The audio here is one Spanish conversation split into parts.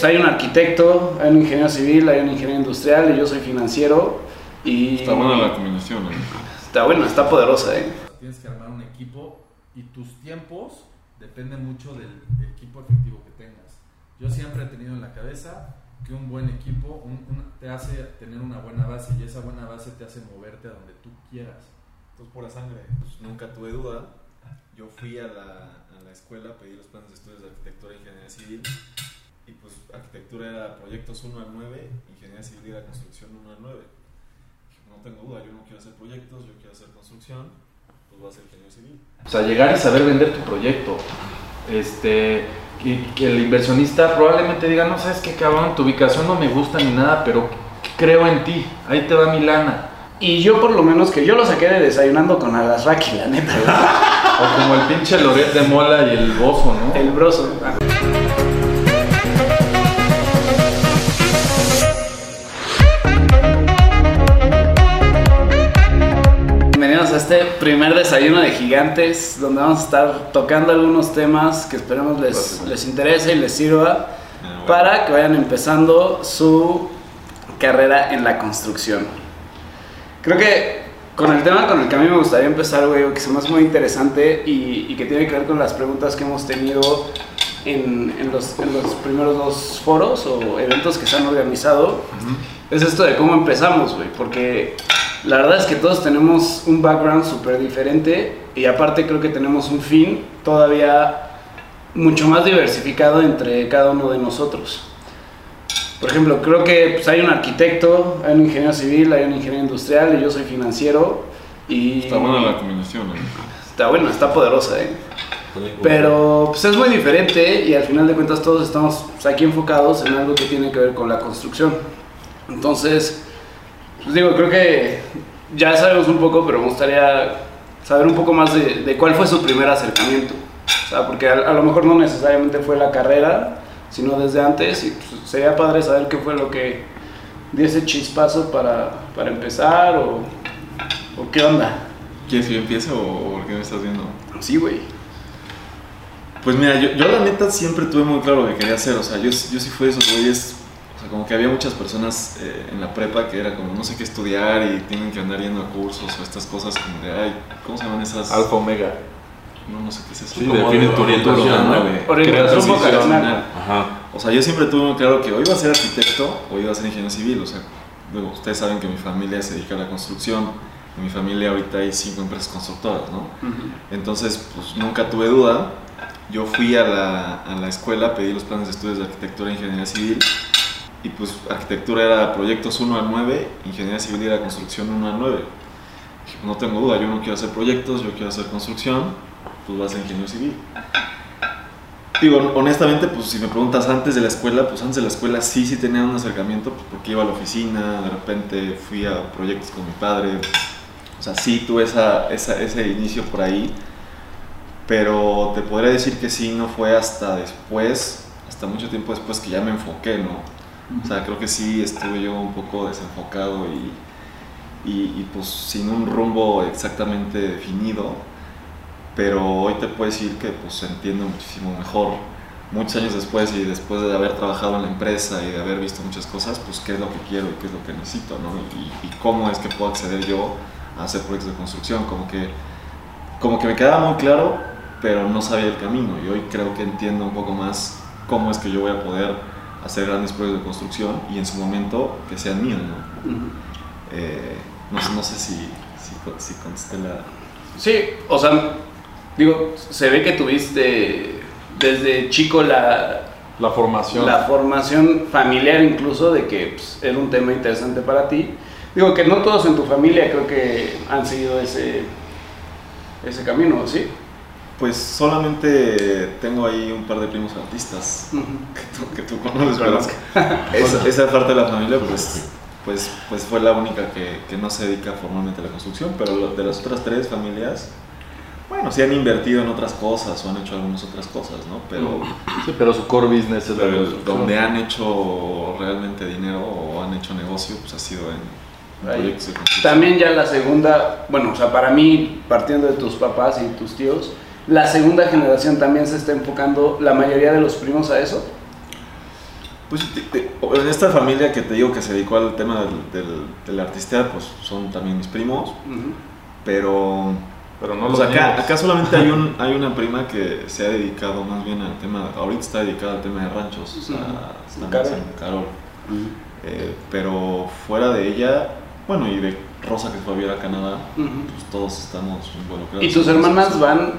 pues, hay un arquitecto, hay un ingeniero civil, hay un ingeniero industrial y yo soy financiero. Y Está buena la combinación, ¿no? Está buena, está poderosa, ¿eh? Tienes que armar un equipo y tus tiempos dependen mucho del equipo efectivo que tengas. Yo siempre he tenido en la cabeza que un buen equipo un- un- te hace tener una buena base y esa buena base te hace moverte a donde tú quieras. Entonces, pura sangre. Pues, nunca tuve duda. Yo fui a la, a la escuela, pedí los planes de estudios de arquitectura e ingeniería civil. Y pues arquitectura era proyectos 1 al 9, ingeniería civil era construcción 1 al 9. Dije, no tengo duda, yo no quiero hacer proyectos, yo quiero hacer construcción, pues voy a ser ingeniero civil. O sea, llegar y saber vender tu proyecto. Este, que, que el inversionista probablemente diga, no sabes qué cabrón, tu ubicación no me gusta ni nada, pero creo en ti, ahí te va mi lana. Y yo por lo menos que yo lo saqué de desayunando con Alasraki, la neta. O como el pinche Loret de Mola y el Bozo, ¿no? El broso. Bienvenidos a este primer desayuno de gigantes, donde vamos a estar tocando algunos temas que esperemos les, les interese y les sirva Ah, para que vayan empezando su carrera en la construcción. Creo que con el tema con el que a mí me gustaría empezar, güey, que se me hace muy interesante y, y que tiene que ver con las preguntas que hemos tenido en, en los, en los primeros dos foros o eventos que se han organizado, es esto de cómo empezamos, güey, porque la verdad es que todos tenemos un background súper diferente y aparte creo que tenemos un fin todavía mucho más diversificado entre cada uno de nosotros. Por ejemplo, creo que pues, hay un arquitecto, hay un ingeniero civil, hay un ingeniero industrial y yo soy financiero. Y Está buena la combinación, ¿no? Está buena, está poderosa, ¿eh? Pero pues es muy diferente y al final de cuentas todos estamos pues, aquí enfocados en algo que tiene que ver con la construcción. Entonces, pues digo, creo que ya sabemos un poco, pero me gustaría saber un poco más de, de cuál fue su primer acercamiento. O sea, porque a, a lo mejor no necesariamente fue la carrera, sino desde antes y pues, sería padre saber qué fue lo que dio ese chispazo para, para empezar o, o qué onda. ¿Quieres que yo empiece o, o por qué me estás viendo? Sí, güey. Pues mira, yo, yo la neta siempre tuve muy claro lo que quería hacer. O sea, yo, yo sí fui de esos güeyes. O sea, como que había muchas personas eh, en la prepa que era como no sé qué estudiar y tienen que andar yendo a cursos o estas cosas como de, ay, ¿cómo se llaman esas? Alfa Omega. No, no sé qué es eso. Sí, Como define de tu orientación, ¿no? Creas. Ajá. O sea, yo siempre tuve muy claro que o iba a ser arquitecto o iba a ser ingeniero civil. O sea, luego ustedes saben que mi familia se dedica a la construcción. En mi familia ahorita hay cinco empresas constructoras, ¿no? Entonces, pues nunca tuve duda. Yo fui a la, a la escuela, pedí los planes de estudios de arquitectura e ingeniería civil. Y pues arquitectura era proyectos 1 al 9, ingeniería civil era construcción 1 al 9. Dije, no tengo duda, yo no quiero hacer proyectos, yo quiero hacer construcción, pues voy a ingeniero civil. Digo, honestamente, pues si me preguntas antes de la escuela, pues antes de la escuela sí, sí tenía un acercamiento, pues porque iba a la oficina, de repente fui a proyectos con mi padre, o sea, sí tuve esa, esa- ese inicio por ahí, pero te podría decir que sí, no fue hasta después, hasta mucho tiempo después que ya me enfoqué, ¿no? O sea, creo que sí estuve yo un poco desenfocado y, y, y, pues sin un rumbo exactamente definido, pero hoy te puedo decir que pues entiendo muchísimo mejor muchos años después y después de haber trabajado en la empresa y de haber visto muchas cosas, pues qué es lo que quiero y qué es lo que necesito, ¿no? Y, y cómo es que puedo acceder yo a hacer proyectos de construcción, como que, como que me quedaba muy claro, pero no sabía el camino y hoy creo que entiendo un poco más cómo es que yo voy a poder hacer grandes proyectos de construcción y en su momento que sean míos, ¿no? Eh, no, sé- no sé si, si, si contesté la... Sí, o sea, digo, se ve que tuviste desde chico la, La formación. la formación familiar incluso de que pues, era un tema interesante para ti. Digo que no todos en tu familia creo que han seguido ese, ese camino, ¿sí? Pues solamente tengo ahí un par de primos artistas que tú, que tú conoces, pero esa, esa parte de la familia pues, pues, pues fue la única que, que no se dedica formalmente a la construcción, pero de las otras tres familias, bueno, sí han invertido en otras cosas o han hecho algunas otras cosas, ¿no? Pero, Sí, pero su core business es pero donde han hecho realmente dinero o han hecho negocio, pues ha sido en proyectos de construcción. También ya la segunda, bueno, o sea, para mí, partiendo de tus papás y tus tíos, la segunda generación también se está enfocando la mayoría de los primos a eso. Pues en esta familia que te digo que se dedicó al tema del, del, de la artisteada, pues son también mis primos, pero Pero no o lo sea, acá, acá solamente hay, un, hay una prima que se ha dedicado más bien al tema, ahorita está dedicada al tema de ranchos, o sea, más Carol. Eh, pero fuera de ella, bueno, y de Rosa que fue a vivir a Canadá, pues todos estamos involucrados. ¿Y tus hermanas van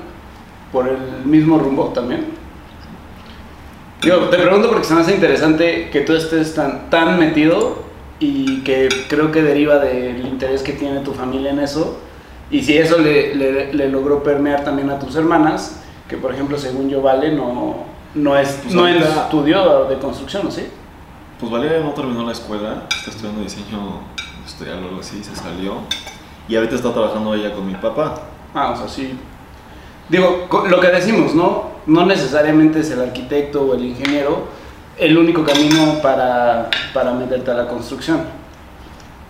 por el mismo rumbo también? Digo, te pregunto porque se me hace interesante que tú estés tan, tan metido y que creo que deriva del interés que tiene tu familia en eso. Y si eso le, le- le logró permear también a tus hermanas, que por ejemplo, según yo, Vale, no, no, es, Pues no ahorita- estudió de construcción, ¿o sí? Pues Valeria no terminó la escuela, está estudiando diseño industrial o algo así, se salió. Y ahorita está trabajando ella con mi papá. Ah, o sea, sí. Digo, lo que decimos, ¿no? No necesariamente es el arquitecto o el ingeniero el único camino para, para meterte a la construcción.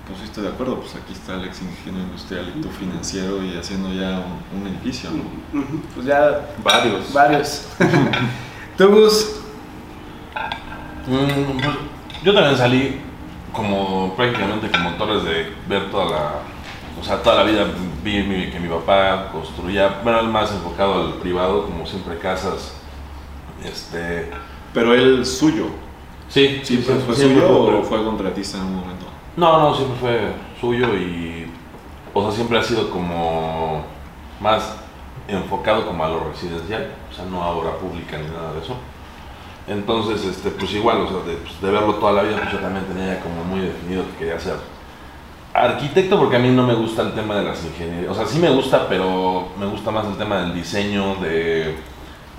Pues sí, estoy de acuerdo, pues aquí está Alex ingeniero industrial y tú financiero y haciendo ya un, un edificio, ¿no? Pues ya Varios. varios. ¿Tú, Gus? Mm, pues, yo también salí como prácticamente con motores de ver toda la, o sea, toda la vida vi mi- que mi papá construía, bueno, él más enfocado al privado, como siempre casas, este, Pero él suyo, sí, ¿sí, fue, fue suyo fue- o fue contratista en un momento? No, no, siempre fue suyo y, o sea, siempre ha sido como más enfocado como a lo residencial, o sea, no a obra pública ni nada de eso. Entonces, este, pues igual, o sea, de, pues, de verlo toda la vida, pues yo también tenía como muy definido que quería ser arquitecto porque a mí no me gusta el tema de las ingenierías, o sea, sí me gusta, pero me gusta más el tema del diseño, de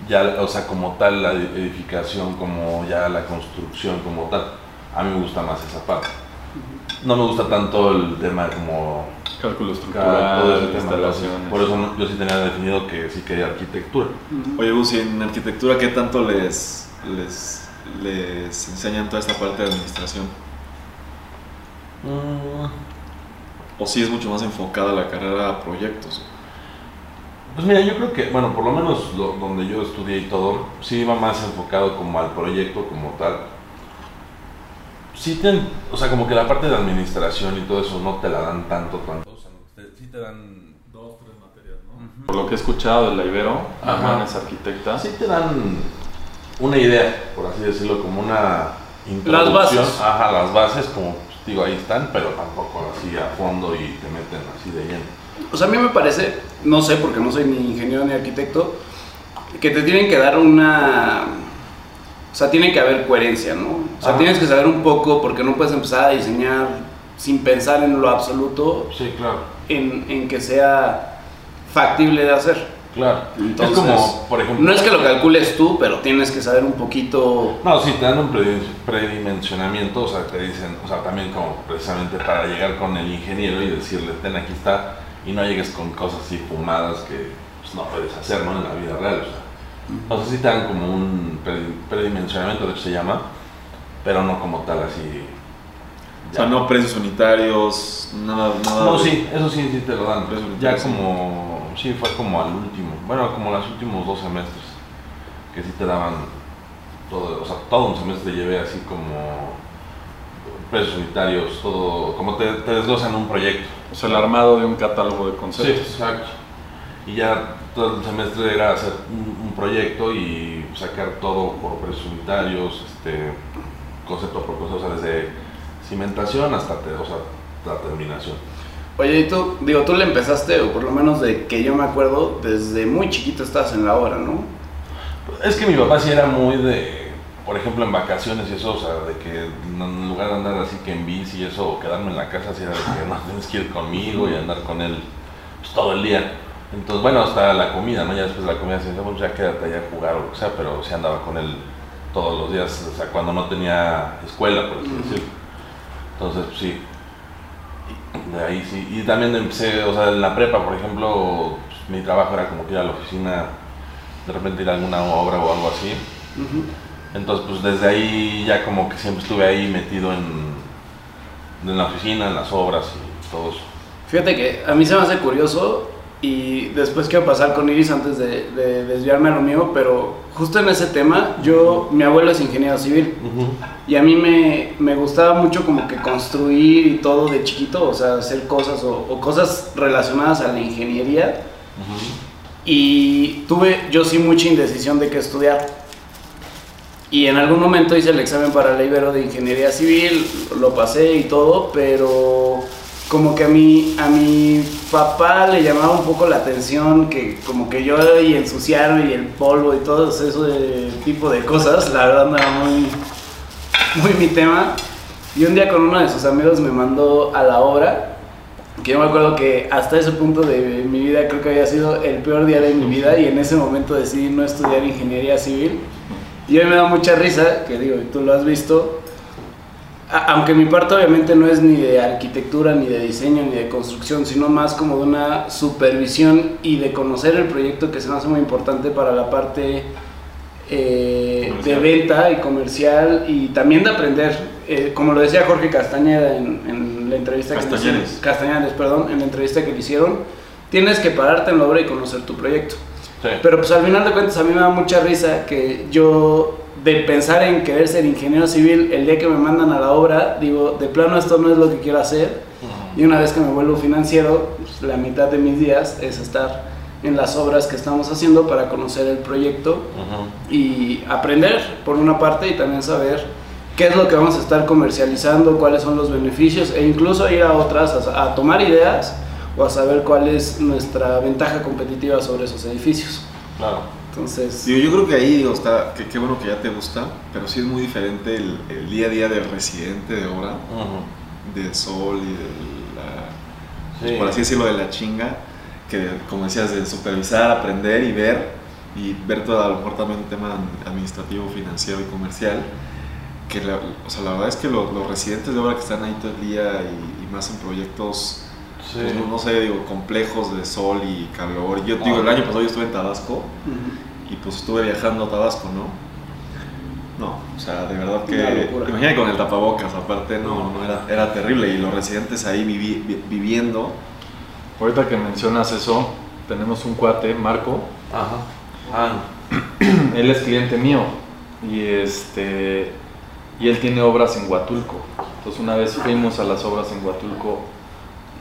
ya, o sea, como tal la edificación, como ya la construcción, como tal. A mí me gusta más esa parte. No me gusta tanto el tema como Cálculo estructural, instalaciones. Por eso no- yo sí tenía definido que sí quería arquitectura. Oye, Gus, ¿y en arquitectura qué tanto les, les, les enseñan toda esta parte de administración? ¿O si es mucho más enfocada la carrera a proyectos? Pues mira, yo creo que, bueno, por lo menos lo- donde yo estudié y todo, sí iba más enfocado como al proyecto como tal. Sí te, o sea, como que la parte de administración y todo eso no te la dan tanto, tanto. O sea, te- sí te dan... Dos, tres materias, ¿no? Por lo que he escuchado de la Ibero, Ajá. Es arquitecta. Sí te dan una idea, por así decirlo, como una introducción. bases. Ajá, las bases, como digo, ahí están, pero tampoco así a fondo y te meten así de lleno. O sea, a mí me parece, no sé porque no soy ni ingeniero ni arquitecto, que te tienen que dar una... O sea, tiene que haber coherencia, ¿no? O sea, tienes que saber un poco porque no puedes empezar a diseñar sin pensar en lo absoluto, Sí, claro. en, en que sea factible de hacer. Claro. Entonces, es como, por ejemplo... No es que lo calcules tú, pero tienes que saber un poquito... No, sí, te dan un predi- predimensionamiento, o sea, te dicen, o sea, también como precisamente para llegar con el ingeniero y decirle, ten, aquí está, y no llegues con cosas así fumadas que pues, no puedes hacer, ¿no? En la vida real, o sea. O sea, sí te dan como un predi- predimensionamiento, de hecho se llama, pero no como tal así. O sea, no precios unitarios, nada, nada. No, de- sí, eso sí, sí te lo dan. Ya sí. como, sí, fue como al último, bueno, como los últimos dos semestres, que sí te daban todo, o sea, todo un semestre llevé así como precios unitarios, todo, como te, te desglosan un proyecto. O sea, el armado de un catálogo de Sí, conceptos. exacto. Y ya todo el semestre era hacer un, un proyecto y sacar todo por precios unitarios, este, concepto por concepto, o sea, desde cimentación hasta te- o sea, la terminación. Oye, y tú, digo, tú le empezaste, o por lo menos de que yo me acuerdo, desde muy chiquito estás en la obra, ¿no? Es que mi papá sí era muy de, por ejemplo, en vacaciones y eso, o sea, de que en lugar de andar así que en bici y eso, o quedarme en la casa, sí era de que no tienes que ir conmigo y andar con él pues, todo el día. Entonces, bueno, hasta la comida, ¿no? Ya después de la comida, decía, bueno, ya quédate allá a jugar o lo que sea, pero sí andaba con él todos los días, o sea, cuando no tenía escuela, por así decirlo. Entonces, pues, sí. De ahí sí. Y también empecé, o sea, en la prepa, por ejemplo, pues, mi trabajo era como que ir a la oficina, de repente ir a alguna obra o algo así. Entonces, pues desde ahí ya como que siempre estuve ahí metido en, en la oficina, en las obras y todo eso. Fíjate que a mí se me hace curioso y después quiero pasar con Iris antes de, de desviarme a lo mío, pero justo en ese tema, yo, mi abuelo es ingeniero civil y a mí me, me gustaba mucho como que construir y todo de chiquito, o sea, hacer cosas o, o cosas relacionadas a la ingeniería. Y tuve yo sí mucha indecisión de qué estudiar. Y en algún momento hice el examen para la Ibero de Ingeniería Civil, lo pasé y todo, pero como que a mi, a mi papá le llamaba un poco la atención que como que yo y ensuciarme y el polvo y todo ese tipo de cosas, la verdad no era muy, muy mi tema. Y un día con uno de sus amigos me mandó a la obra, que yo me acuerdo que hasta ese punto de mi vida creo que había sido el peor día de mi vida y en ese momento decidí no estudiar ingeniería civil. Y hoy me da mucha risa, que digo, tú lo has visto, aunque mi parte obviamente no es ni de arquitectura, ni de diseño, ni de construcción, sino más como de una supervisión y de conocer el proyecto que se me hace muy importante para la parte eh, de venta y comercial y también de aprender. Eh, como lo decía Jorge Castañeda en, en la entrevista que le hicieron. Castañedes, perdón, en la entrevista que le hicieron, tienes que pararte en la obra y conocer tu proyecto. Sí. Pero pues al final de cuentas a mí me da mucha risa que yo de pensar en querer ser ingeniero civil el día que me mandan a la obra, digo, de plano esto no es lo que quiero hacer. Y una vez que me vuelvo financiero, pues, la mitad de mis días es estar en las obras que estamos haciendo para conocer el proyecto y aprender por una parte y también saber qué es lo que vamos a estar comercializando, cuáles son los beneficios e incluso ir a otras a, a tomar ideas o a saber cuál es nuestra ventaja competitiva sobre esos edificios. Claro. Entonces, Digo, yo creo que ahí digo, está, que qué bueno que ya te gusta, pero sí es muy diferente el, el día a día del residente de obra, Ujú. del sol y de la, pues, Sí. por así decirlo, de la chinga, que como decías, de supervisar, aprender y ver, y ver todo a lo mejor también un tema administrativo, financiero y comercial, que la, o sea, la verdad es que los, los residentes de obra que están ahí todo el día y, y más en proyectos, Sí. pues, no, no sé, digo, complejos de sol y calor. Yo digo, Ah. el año pasado yo estuve en Tabasco, y pues estuve viajando a Tabasco, ¿no? No, o sea, de verdad que. Imagínate con el tapabocas, aparte, no, no era, era terrible. Y los residentes ahí vivi- vi- viviendo. Ahorita que mencionas eso, tenemos un cuate, Marco, Ajá. Ah, él es cliente mío y este y él tiene obras en Huatulco. Entonces una vez fuimos a las obras en Huatulco.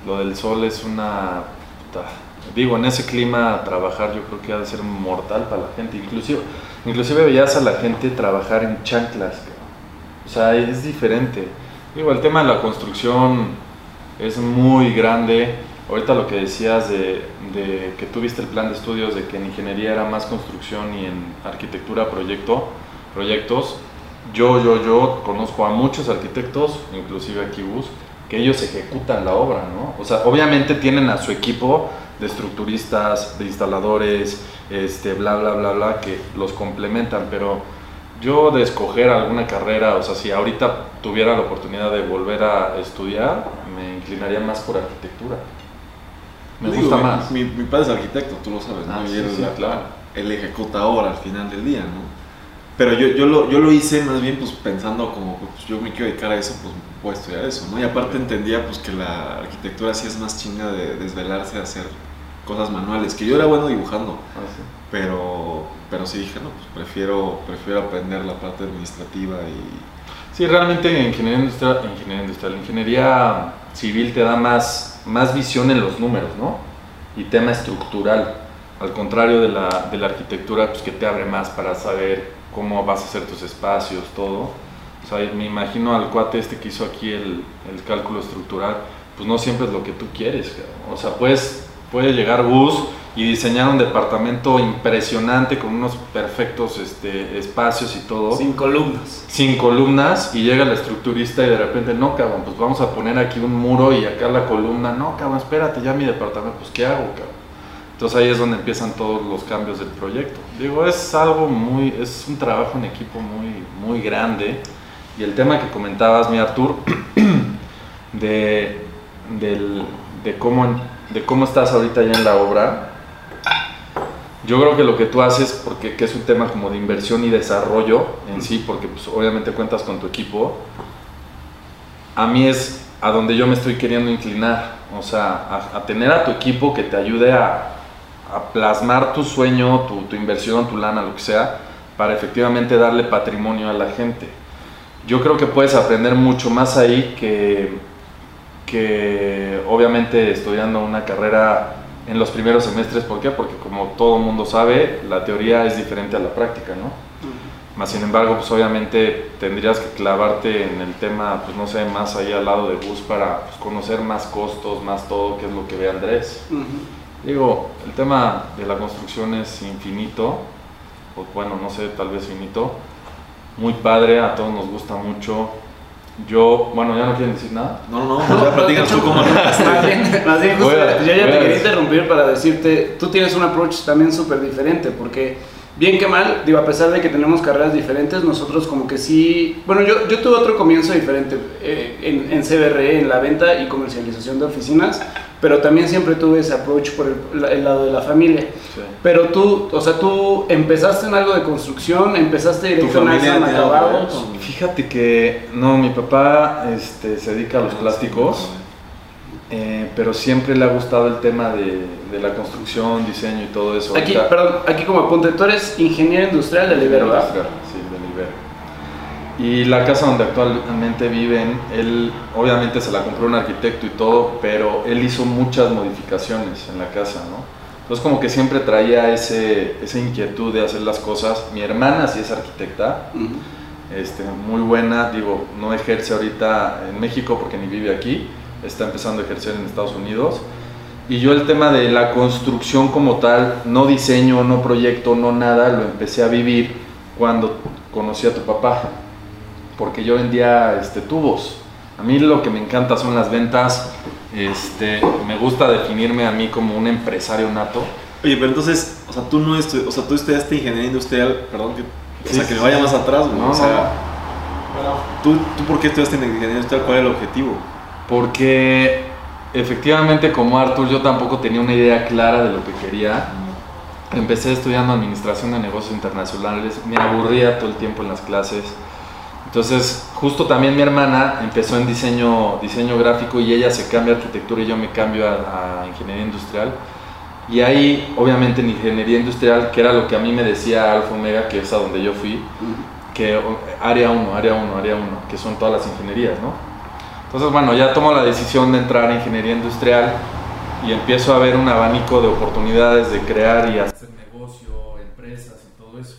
Lo del sol es una puta, digo, en ese clima trabajar yo creo que ha de ser mortal para la gente, inclusive inclusive veías a la gente trabajar en chanclas. O sea, es diferente. Digo, el tema de la construcción es muy grande. Ahorita lo que decías de, de que tuviste el plan de estudios de que en ingeniería era más construcción y en arquitectura proyecto, proyectos, yo, yo, yo conozco a muchos arquitectos, inclusive aquí Bus, que ellos ejecutan la obra, ¿no? O sea, obviamente tienen a su equipo de estructuristas, de instaladores, este, bla, bla, bla, bla, que los complementan, pero yo de escoger alguna carrera, o sea, si ahorita tuviera la oportunidad de volver a estudiar, me inclinaría más por arquitectura. Me Digo, gusta mi- más. Mi, mi padre es arquitecto, tú lo sabes, ¿no? Ah, y sí, él, sí, claro. él ejecuta ahora al final del día, ¿no? Pero yo, yo, lo, yo lo hice más bien pues pensando como, pues yo me quiero dedicar a eso, pues voy a estudiar eso, ¿no? Y aparte entendía pues que la arquitectura sí es más chinga de desvelarse a hacer cosas manuales, que yo era bueno dibujando, Ah, sí. pero, pero sí dije, no, pues prefiero, prefiero aprender la parte administrativa y... Sí, realmente ingeniería industrial, ingeniería industrial, ingeniería civil te da más, más visión en los números, ¿no? Y tema estructural, al contrario de la, de la arquitectura, pues que te abre más para saber cómo vas a hacer tus espacios, todo. O sea, me imagino al cuate este que hizo aquí el, el cálculo estructural, pues no siempre es lo que tú quieres, cabrón. O sea, puedes, puede llegar Bus y diseñar un departamento impresionante con unos perfectos este, espacios y todo sin columnas. sin columnas y llega el estructurista y de repente, no, cabrón, pues vamos a poner aquí un muro y acá la columna, no, cabrón, espérate, ya mi departamento, pues ¿qué hago, cabrón? Entonces ahí es donde empiezan todos los cambios del proyecto. Digo, es algo muy, es un trabajo en equipo muy, muy grande. Y el tema que comentabas, mi Artur, de, de, cómo, de cómo estás ahorita ya en la obra, yo creo que lo que tú haces, porque que es un tema como de inversión y desarrollo en sí, porque pues, obviamente cuentas con tu equipo, a mí es a donde yo me estoy queriendo inclinar. O sea, a, tener a tu equipo que te ayude a, plasmar tu sueño, tu inversión, tu lana, lo que sea, para efectivamente darle patrimonio a la gente. Yo creo que puedes aprender mucho más ahí que, que obviamente estudiando una carrera en los primeros semestres. ¿Por qué? Porque como todo mundo sabe, la teoría es diferente a la práctica, ¿no? Más sin embargo, pues obviamente tendrías que clavarte en el tema, pues no sé, más ahí al lado de bus para pues, conocer más costos, más todo, que es lo que ve Andrés. Ujú. Digo, el tema de la construcción es infinito, o bueno, no sé, tal vez finito. Muy padre, a todos nos gusta mucho. Yo, bueno, ya no quieren decir nada. No, no, no, ya platícanos tú cómo Más bien, más bien, justo, Voy a- yo ya te quería interrumpir para decirte, tú tienes un approach también súper diferente, porque bien que mal, digo, a pesar de que tenemos carreras diferentes, nosotros como que sí, bueno, yo, yo tuve otro comienzo diferente eh, en, en CBRE, en la venta y comercialización de oficinas, pero también siempre tuve ese approach por el, la- el lado de la familia. Sí. Pero tú, o sea, tú empezaste en algo de construcción, empezaste directo en acabados. Fíjate que, no, mi papá este, se dedica a los plásticos. Eh, pero siempre le ha gustado el tema de, de la construcción, diseño y todo eso. Aquí, perdón, aquí como apunte, tú eres ingeniero industrial de Ibero, ¿verdad? Sí, del Ibero. Y la casa donde actualmente viven, él obviamente se la compró un arquitecto y todo, pero él hizo muchas modificaciones en la casa, ¿no? Entonces como que siempre traía ese, esa inquietud de hacer las cosas. Mi hermana sí es arquitecta, Ujú. este, muy buena, digo, no ejerce ahorita en México porque ni vive aquí, está empezando a ejercer en Estados Unidos. Y yo el tema de la construcción como tal, no diseño, no proyecto, no nada, lo empecé a vivir cuando conocí a tu papá, porque yo vendía este, tubos. A mí lo que me encanta son las ventas, este, me gusta definirme a mí como un empresario nato. Oye, pero entonces, o sea, tú no estu- o sea, tú estudiaste ingeniería industrial, perdón, que, o Sí, sea, sí, que me sí. vaya más atrás, güey. No, o sea, no, ¿tú, ¿tú por qué estudiaste en ingeniería industrial? ¿Cuál era el objetivo? Porque efectivamente como Arthur yo tampoco tenía una idea clara de lo que quería. Empecé estudiando administración de negocios internacionales, me aburría todo el tiempo en las clases. Entonces, justo también mi hermana empezó en diseño, diseño gráfico y ella se cambia a arquitectura y yo me cambio a, a ingeniería industrial. Y ahí, obviamente en ingeniería industrial, que era lo que a mí me decía Alfa Omega, que es a donde yo fui, que área 1, área 1, área 1, que son todas las ingenierías, ¿no? Entonces, bueno, ya tomo la decisión de entrar a ingeniería industrial y empiezo a ver un abanico de oportunidades de crear y hacer. negocio, empresas y todo eso.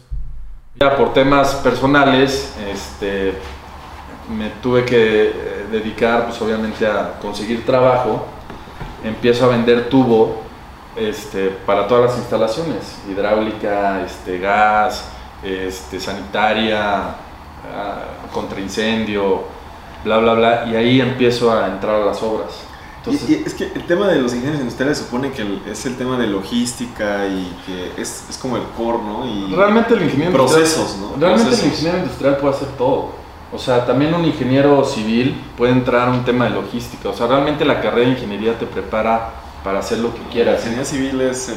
Ya por temas personales, este, me tuve que eh, dedicar, pues obviamente, a conseguir trabajo. Empiezo a vender tubo este, para todas las instalaciones, hidráulica, este, gas, este, sanitaria, ah, contra incendio, bla, bla, bla. Y ahí empiezo a entrar a las obras. Entonces, y, y es que el tema de los ingenieros industriales supone que el- es el tema de logística y que es, es como el core, ¿no? Y Realmente el ingeniero procesos, industrial, ¿no? Realmente Procesos. el ingeniero industrial puede hacer todo. O sea, también un ingeniero civil puede entrar a un tema de logística. O sea, realmente la carrera de ingeniería te prepara para hacer lo que La quieras. ingeniería civil es el,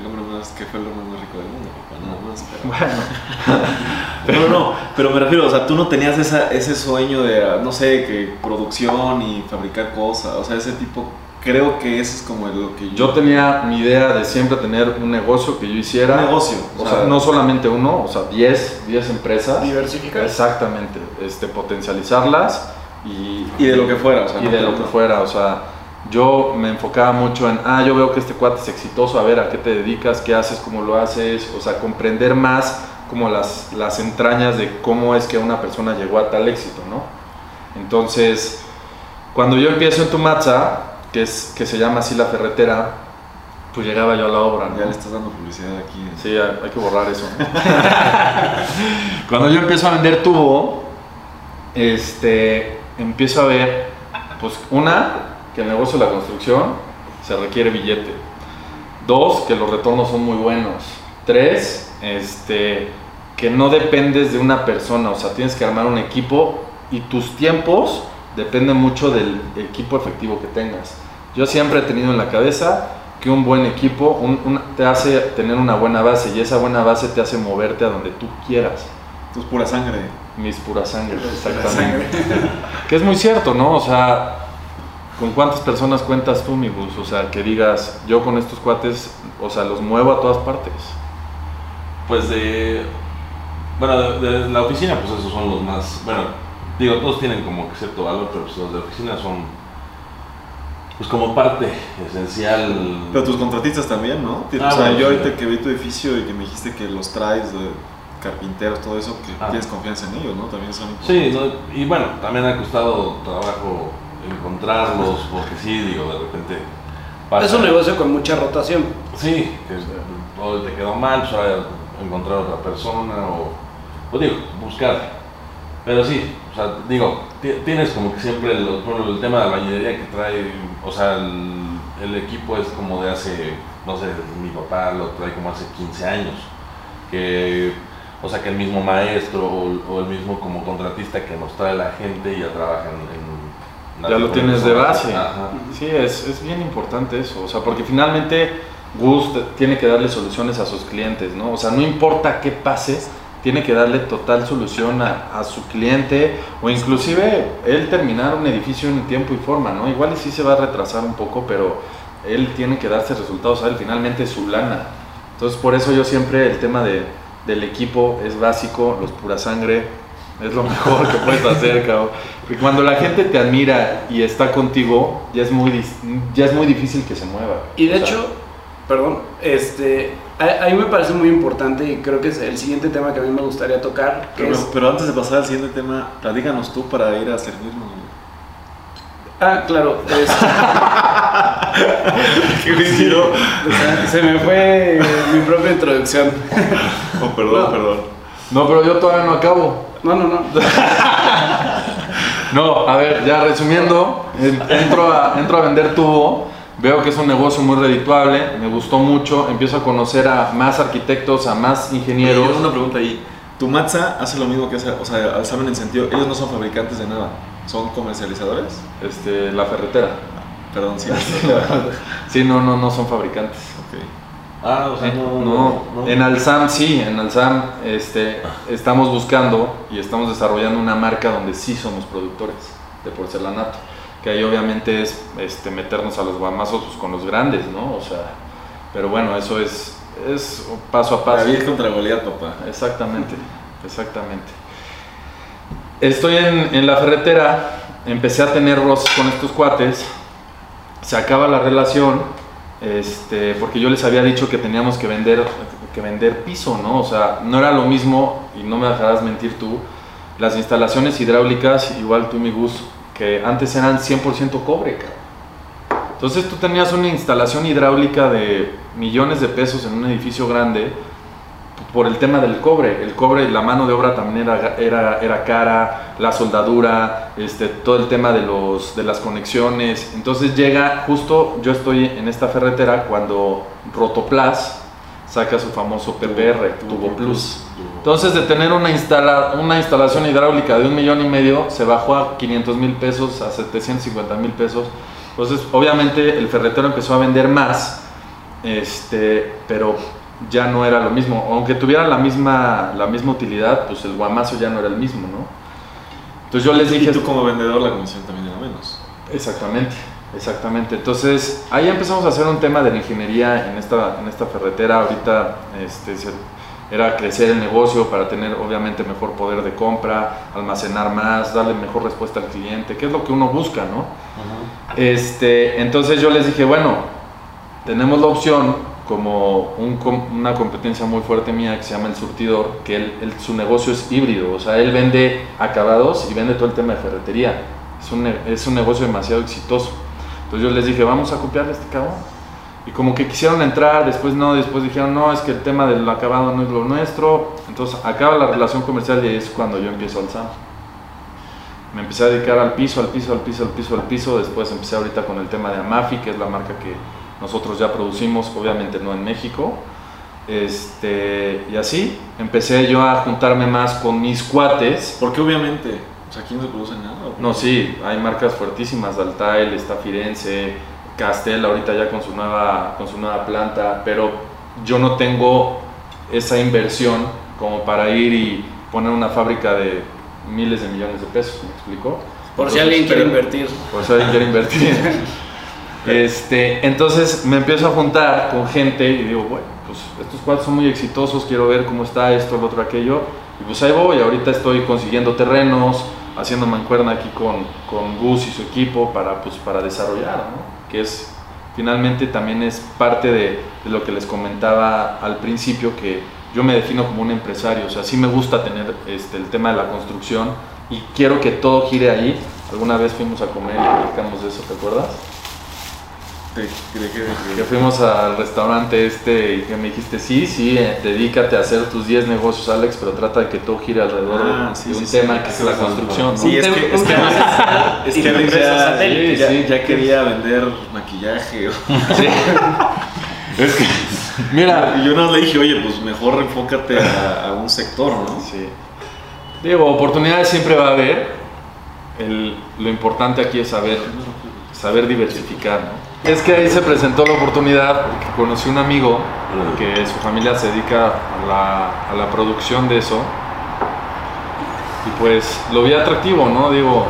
el hombre más que fue el hombre más rico del mundo, papá, nada más. pero- Bueno, No, no, pero me refiero, o sea, tú no tenías esa, ese sueño de, no sé, que producción y fabricar cosas, o sea, ese tipo, creo que ese es como lo que yo tenía mi idea de siempre tener un negocio que yo hiciera. Un negocio, O sea, no solamente uno, o sea, 10, 10 empresas. Diversificar. Exactamente. Este, potencializarlas y, Y de lo que fuera, o sea, y no de lo que fuera, o sea, yo me enfocaba mucho en, ah, yo veo que este cuate es exitoso, a ver, ¿a qué te dedicas? ¿Qué haces? ¿Cómo lo haces? O sea, comprender más como las, las entrañas de cómo es que una persona llegó a tal éxito, ¿no? Entonces, cuando yo empiezo en Tumatza, que, es, que se llama así la ferretera, pues llegaba yo a la obra, ¿no? Ya le estás dando publicidad aquí. Sí, hay, hay que borrar eso. ¿no? Cuando yo empiezo a vender tubo, este, empiezo a ver, pues una, que el negocio de la construcción se requiere billete. Dos, que los retornos son muy buenos. Tres, este, que no dependes de una persona, o sea, tienes que armar un equipo y tus tiempos dependen mucho del equipo efectivo que tengas. Yo siempre he tenido en la cabeza que un buen equipo un- un- te hace tener una buena base y esa buena base te hace moverte a donde tú quieras. Tú es pura sangre. Mis pura sangre, exactamente. que es muy cierto, ¿no? O sea, ¿Con cuántas personas cuentas tú, mi bus? O sea, que digas, yo con estos cuates, o sea, los muevo a todas partes. Pues de. Bueno, de, de la oficina, pues esos son los más. Bueno, digo, todos tienen como que cierto valor, pero pues los de oficina son. Pues como parte esencial. Pero tus contratistas también, ¿no? Ah, o sea, bueno, yo sí. ahorita que vi tu edificio y que me dijiste que los traes de carpinteros, todo eso, que Ah. tienes confianza en ellos, ¿no? También son Sí, ¿no? y bueno, también ha costado trabajo encontrarlos, porque sí, digo, de repente. pasa- Es un negocio con mucha rotación. Sí, que o te quedó mal, pues ahora encontrar otra persona o, o digo, buscar. Pero sí, o sea, digo, ti- tienes como que siempre el, bueno, el tema de la bañería que trae, o sea, el, el equipo es como de hace, no sé, mi papá lo trae como hace 15 años, que, o sea, que el mismo maestro o, o el mismo como contratista que nos trae la gente ya trabaja en... en Ya lo tienes de base. Ajá. Sí, es, es bien importante eso, o sea, porque finalmente Gus tiene que darle soluciones a sus clientes, ¿no? O sea, no importa qué pase, tiene que darle total solución a, a su cliente o inclusive él terminar un edificio en tiempo y forma, ¿no? Igual y sí se va a retrasar un poco, pero él tiene que darse resultados a él, finalmente es su lana. Entonces, por eso yo siempre el tema de, del equipo es básico, los pura sangre, es lo mejor que puedes hacer, cabrón. Porque cuando la gente te admira y está contigo, ya es muy, ya es muy difícil que se mueva. Y de O sea, hecho, perdón, este, a, a mí me parece muy importante y creo que es el siguiente tema que a mí me gustaría tocar, Pero, es... pero antes de pasar al siguiente tema, platícanos tú para ir a servirnos. Ah, claro, es- ¿Qué coincidió? o sea, se me fue mi propia introducción. Oh, perdón, No. perdón. No, pero yo todavía no acabo. No, no, no. No, a ver, ya resumiendo, en- entro a, entro a vender tubo, veo que es un negocio muy redituable, me gustó mucho, empiezo a conocer a más arquitectos, a más ingenieros. Oye, una pregunta ahí. Tu Matza hace lo mismo que hace, o sea, saben en sentido, ellos no son fabricantes de nada, son comercializadores. Este, la ferretera. Perdón, sí. Sí, no, no, no son fabricantes. ok. Ah, o sea, no, No, en Alsam sí, en Alsam este, estamos buscando y estamos desarrollando una marca donde sí somos productores de porcelanato. Que ahí obviamente es este, meternos a los guamazos pues, con los grandes, ¿no? O sea, pero bueno, eso es, es paso a paso. David contra Goliat, papá. Exactamente, exactamente. Estoy en, en la ferretera, empecé a tener roces con estos cuates, se acaba la relación, este, porque yo les había dicho que teníamos que vender, que vender piso, ¿no? O sea, no era lo mismo, y no me dejarás mentir tú, las instalaciones hidráulicas, igual tú mi Gus, que antes eran 100% cobre. Entonces tú tenías una instalación hidráulica de millones de pesos en un edificio grande, por el tema del cobre. El cobre, la mano de obra también era, era, era cara, la soldadura, este, todo el tema de, los, de las conexiones. Entonces llega, justo yo estoy en esta ferretera cuando Rotoplas saca su famoso PPR, Tubo Plus. Entonces de tener una, instala, una instalación hidráulica de un millón y medio, se bajó a 500 mil pesos, a 750 mil pesos. Entonces obviamente el ferretero empezó a vender más, este, pero ya no era lo mismo. Aunque tuviera la misma, la misma utilidad, pues el guamazo ya no era el mismo, ¿no? Entonces yo les dije... Y tú como vendedor la comisión también era menos. Exactamente, exactamente. Entonces ahí empezamos a hacer un tema de la ingeniería en esta, en esta ferretera. Ahorita este, era crecer el negocio para tener obviamente mejor poder de compra, almacenar más, darle mejor respuesta al cliente, que es lo que uno busca, ¿no? Este, entonces yo les dije, bueno, tenemos la opción como un una competencia muy fuerte mía que se llama el surtidor, que él, él- su negocio es híbrido, o sea, él vende acabados y vende todo el tema de ferretería. Es un, es un negocio demasiado exitoso. Entonces yo les dije, vamos a copiarle a este cabrón. Y como que quisieron entrar, después no, después dijeron, no, es que el tema del acabado no es lo nuestro. Entonces acaba la relación comercial y es cuando yo empiezo al SAM. Me empecé a dedicar al piso, al piso, al piso, al piso, al piso. Después empecé ahorita con el tema de Amafi, que es la marca que nosotros ya producimos, obviamente no en México. Este, y así empecé yo a juntarme más con mis cuates. Porque obviamente, sea, aquí no se produce nada. No, sí, hay marcas fuertísimas, Daltail, está Firenze, Castel ahorita ya con su nueva, con su nueva planta, pero yo no tengo esa inversión como para ir y poner una fábrica de miles de millones de pesos, ¿me explico? Por si alguien quiere pero- invertir. Por si alguien quiere invertir. este, entonces me empiezo a juntar con gente y digo, bueno, pues estos cuatro son muy exitosos, quiero ver cómo está esto, lo otro, aquello. Y pues ahí voy, ahorita estoy consiguiendo terrenos, haciendo mancuerna aquí con, con Gus y su equipo para, pues, para desarrollar, ¿no? Que es, finalmente también es parte de, lo que les comentaba al principio, que yo me defino como un empresario, o sea, sí me gusta tener este, el tema de la construcción y quiero que todo gire ahí. Alguna vez fuimos a comer y platicamos de eso, ¿te acuerdas? Que fuimos al restaurante este y que me dijiste, sí, sí, eh, dedícate a hacer tus 10 negocios, Alex, pero trata de que todo gire alrededor Ah, de, sí, de sí, un sí. tema que es la construcción. ¿no? Sí, es Un que, es que es que Alex empresas ya, ya- Sí. ya quería vender maquillaje. o- Sí. es que, mira, Y yo no le dije, oye, pues mejor enfócate a, a un sector, ¿no? Sí. Digo, oportunidades siempre va a haber. El- lo importante aquí es saber, saber diversificar, ¿no? Es que ahí se presentó la oportunidad porque conocí un amigo que su familia se dedica a la, a la producción de eso. Y pues lo vi atractivo, ¿no? Digo,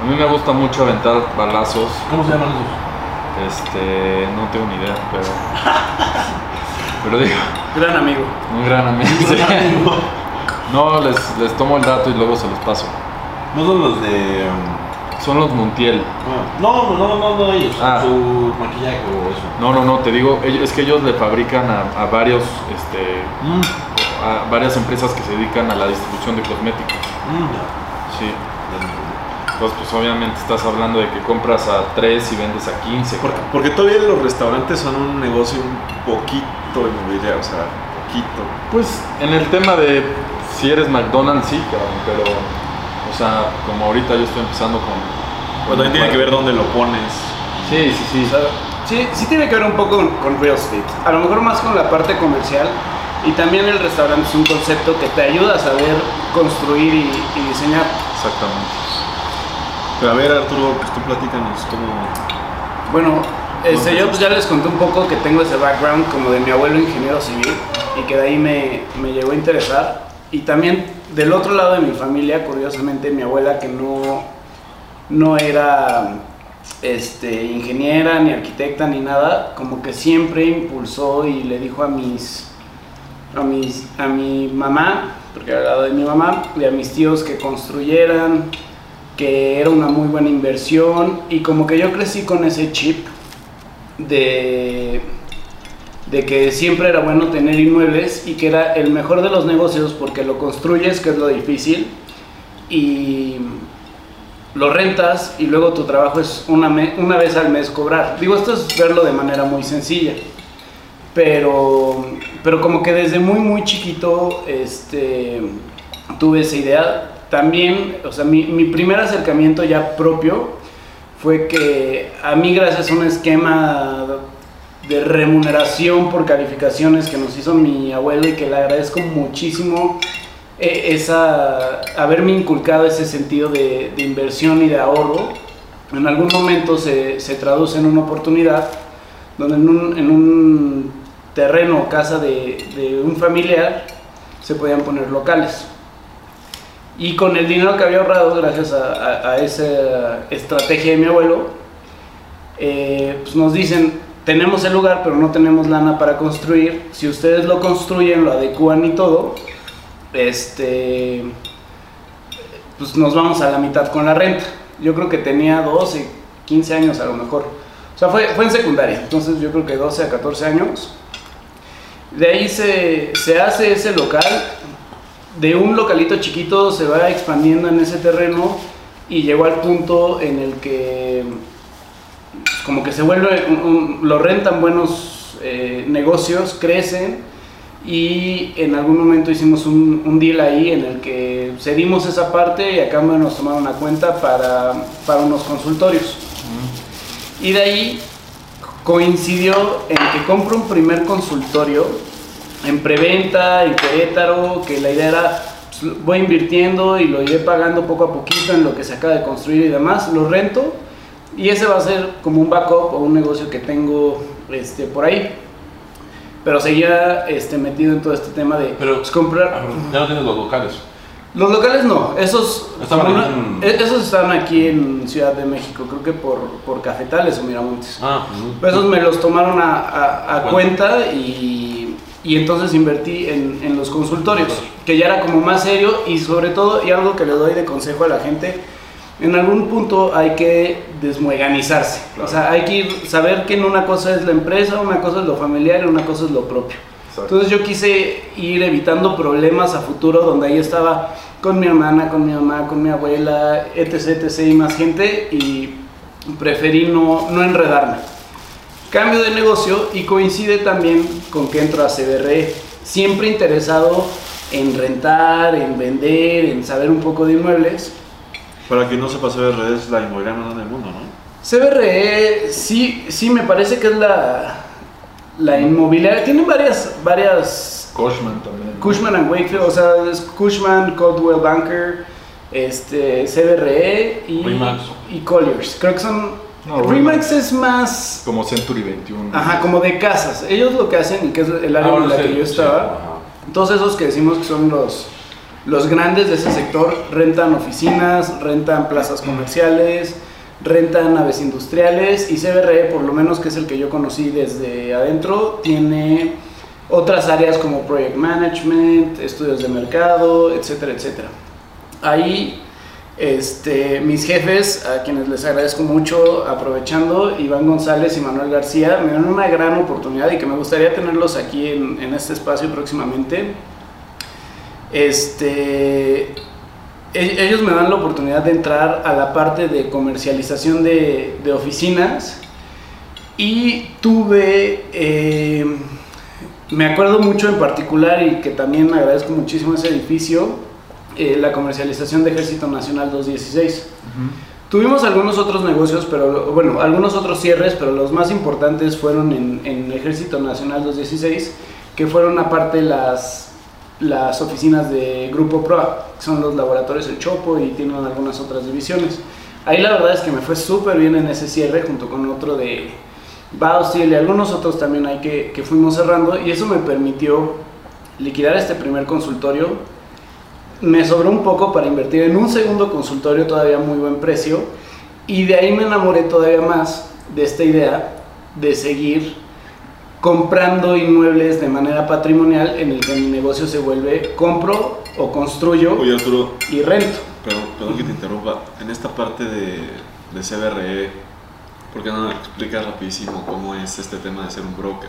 a mí me gusta mucho aventar balazos. ¿Cómo se llaman esos? Este, no tengo ni idea, pero. Pero digo, Gran amigo. un gran amigo. sí. No, les, les tomo el dato y luego se los paso. No son los de. um, Son los Montiel. No, no, no, no, no ellos. Ah. Su maquillaje o eso. No, no, no, te digo, ellos- es que ellos le fabrican a, a varios, este, Mm, a varias empresas que se dedican a la distribución de cosméticos. mm, ya. Sí. Entonces, pues obviamente estás hablando de que compras a 3 y vendes a 15. Porque, porque todavía los restaurantes son un negocio un poquito inmobiliario, o sea, poquito. Pues en el tema de si eres McDonald's, sí, cabrón, pero, o sea, como ahorita yo estoy empezando con... Pues también tiene que ver dónde lo pones. Sí, sí, sí. Sea, sí, sí tiene que ver un poco con, con real estate. A lo mejor más con la parte comercial. Y también el restaurante es un concepto que te ayuda a saber construir y, y diseñar. Exactamente. Pero a ver, Arturo, pues tú platícanos cómo. Bueno, este, yo pues ya les conté un poco que tengo ese background como de mi abuelo ingeniero civil y que de ahí me, me llegó a interesar. Y también del otro lado de mi familia, curiosamente, mi abuela que no, no era este, ingeniera ni arquitecta ni nada, como que siempre impulsó y le dijo a mis, a mis, a mi mamá, porque era al lado de mi mamá, y a mis tíos que construyeran, que era una muy buena inversión. Y como que yo crecí con ese chip de, de que siempre era bueno tener inmuebles y que era el mejor de los negocios porque lo construyes, que es lo difícil, y lo rentas y luego tu trabajo es una, una vez al mes cobrar. Digo, esto es verlo de manera muy sencilla, pero, pero como que desde muy, muy chiquito este, tuve esa idea. También, o sea, mi, mi primer acercamiento ya propio fue que a mí gracias a un esquema de remuneración por calificaciones que nos hizo mi abuelo y que le agradezco muchísimo eh, esa, haberme inculcado ese sentido de, de inversión y de ahorro, en algún momento se, se traduce en una oportunidad donde en un, en un terreno o casa de, de un familiar se podían poner locales. Y con el dinero que había ahorrado, gracias a, a- a esa estrategia de mi abuelo, eh, pues nos dicen, tenemos el lugar, pero no tenemos lana para construir. Si ustedes lo construyen, lo adecúan y todo, este, pues nos vamos a la mitad con la renta. Yo creo que tenía 12, 15 años a lo mejor. O sea, fue, fue en secundaria, entonces yo creo que 12 a 14 años. De ahí se, se hace ese local, de un localito chiquito se va expandiendo en ese terreno y llegó al punto en el que como que se vuelve, un- un- lo rentan buenos eh, negocios, crecen y en algún momento hicimos un, un deal ahí en el que cedimos esa parte y a cambio nos tomaron una cuenta para, para unos consultorios. Y de ahí coincidió en que compro un primer consultorio en preventa, en Querétaro, que la idea era, pues, voy invirtiendo y lo iré pagando poco a poquito en lo que se acaba de construir y demás, lo rento y ese va a ser como un backup o un negocio que tengo este, por ahí. Pero seguía este, metido en todo este tema de Pero- pues, comprar... Ya no tienes los locales. Los locales no, esos, Estaban una- en- e- esos estaban aquí en Ciudad de México, creo que por, por Cafetales o Miramontes. Ah, Pues esos me los tomaron a, a- a cuenta y, y entonces invertí en, en los consultorios, que ya era como más serio y sobre todo, y algo que le doy de consejo a la gente, en algún punto hay que desmueganizarse. O sea, hay que ir, saber que en una cosa es la empresa, una cosa es lo familiar y una cosa es lo propio. Exacto. Entonces yo quise ir evitando problemas a futuro donde ahí estaba con mi hermana, con mi mamá, con mi abuela, etc, etc y más gente y preferí no, no enredarme. Cambio de negocio y coincide también con que entro a CBRE, siempre interesado en rentar, en vender, en saber un poco de inmuebles. Para quien no sepa, CBR es la inmobiliaria más grande del mundo, ¿no? CBRE sí, sí me parece que es la, la inmobiliaria. Tienen varias, varias Cushman también. Cushman and Wakefield, o sea, es Cushman, Coldwell Banker, este, CBRE y, Remax. y Colliers. Creo que son. No, Remax es más. Como Century 21. Ajá, como de casas. Ellos lo que hacen, y que es el área Ahora en la sí, que yo sí, estaba, ajá. todos esos que decimos que son los, los grandes de ese sector, rentan oficinas, rentan plazas comerciales, rentan naves industriales y CBRE, por lo menos que es el que yo conocí desde adentro, tiene otras áreas como project management, estudios de mercado, etcétera, etcétera. Ahí este, mis jefes, a quienes les agradezco mucho, aprovechando, Iván González y Manuel García, me dan una gran oportunidad y que me gustaría tenerlos aquí en, en este espacio próximamente. Este, e- ellos me dan la oportunidad de entrar a la parte de comercialización de, de oficinas y tuve, eh, me acuerdo mucho en particular y que también agradezco muchísimo ese edificio, eh, la comercialización de Ejército Nacional 216. Tuvimos algunos otros negocios, pero bueno, algunos otros cierres, pero los más importantes fueron en, en Ejército Nacional 216, que fueron aparte las, las oficinas de Grupo PROA, que son los laboratorios El Chopo y tienen algunas otras divisiones. Ahí la verdad es que me fue súper bien en ese cierre, junto con otro de Baustil y algunos otros también hay que, que fuimos cerrando, y eso me permitió liquidar este primer consultorio me sobró un poco para invertir en un segundo consultorio todavía muy buen precio y de ahí me enamoré todavía más de esta idea de seguir comprando inmuebles de manera patrimonial en el que mi negocio se vuelve compro o construyo Oye, Arturo, y rento. perdón, perdón que te interrumpa. En esta parte de, de CBRE, ¿por qué no explicas rapidísimo cómo es este tema de ser un broker?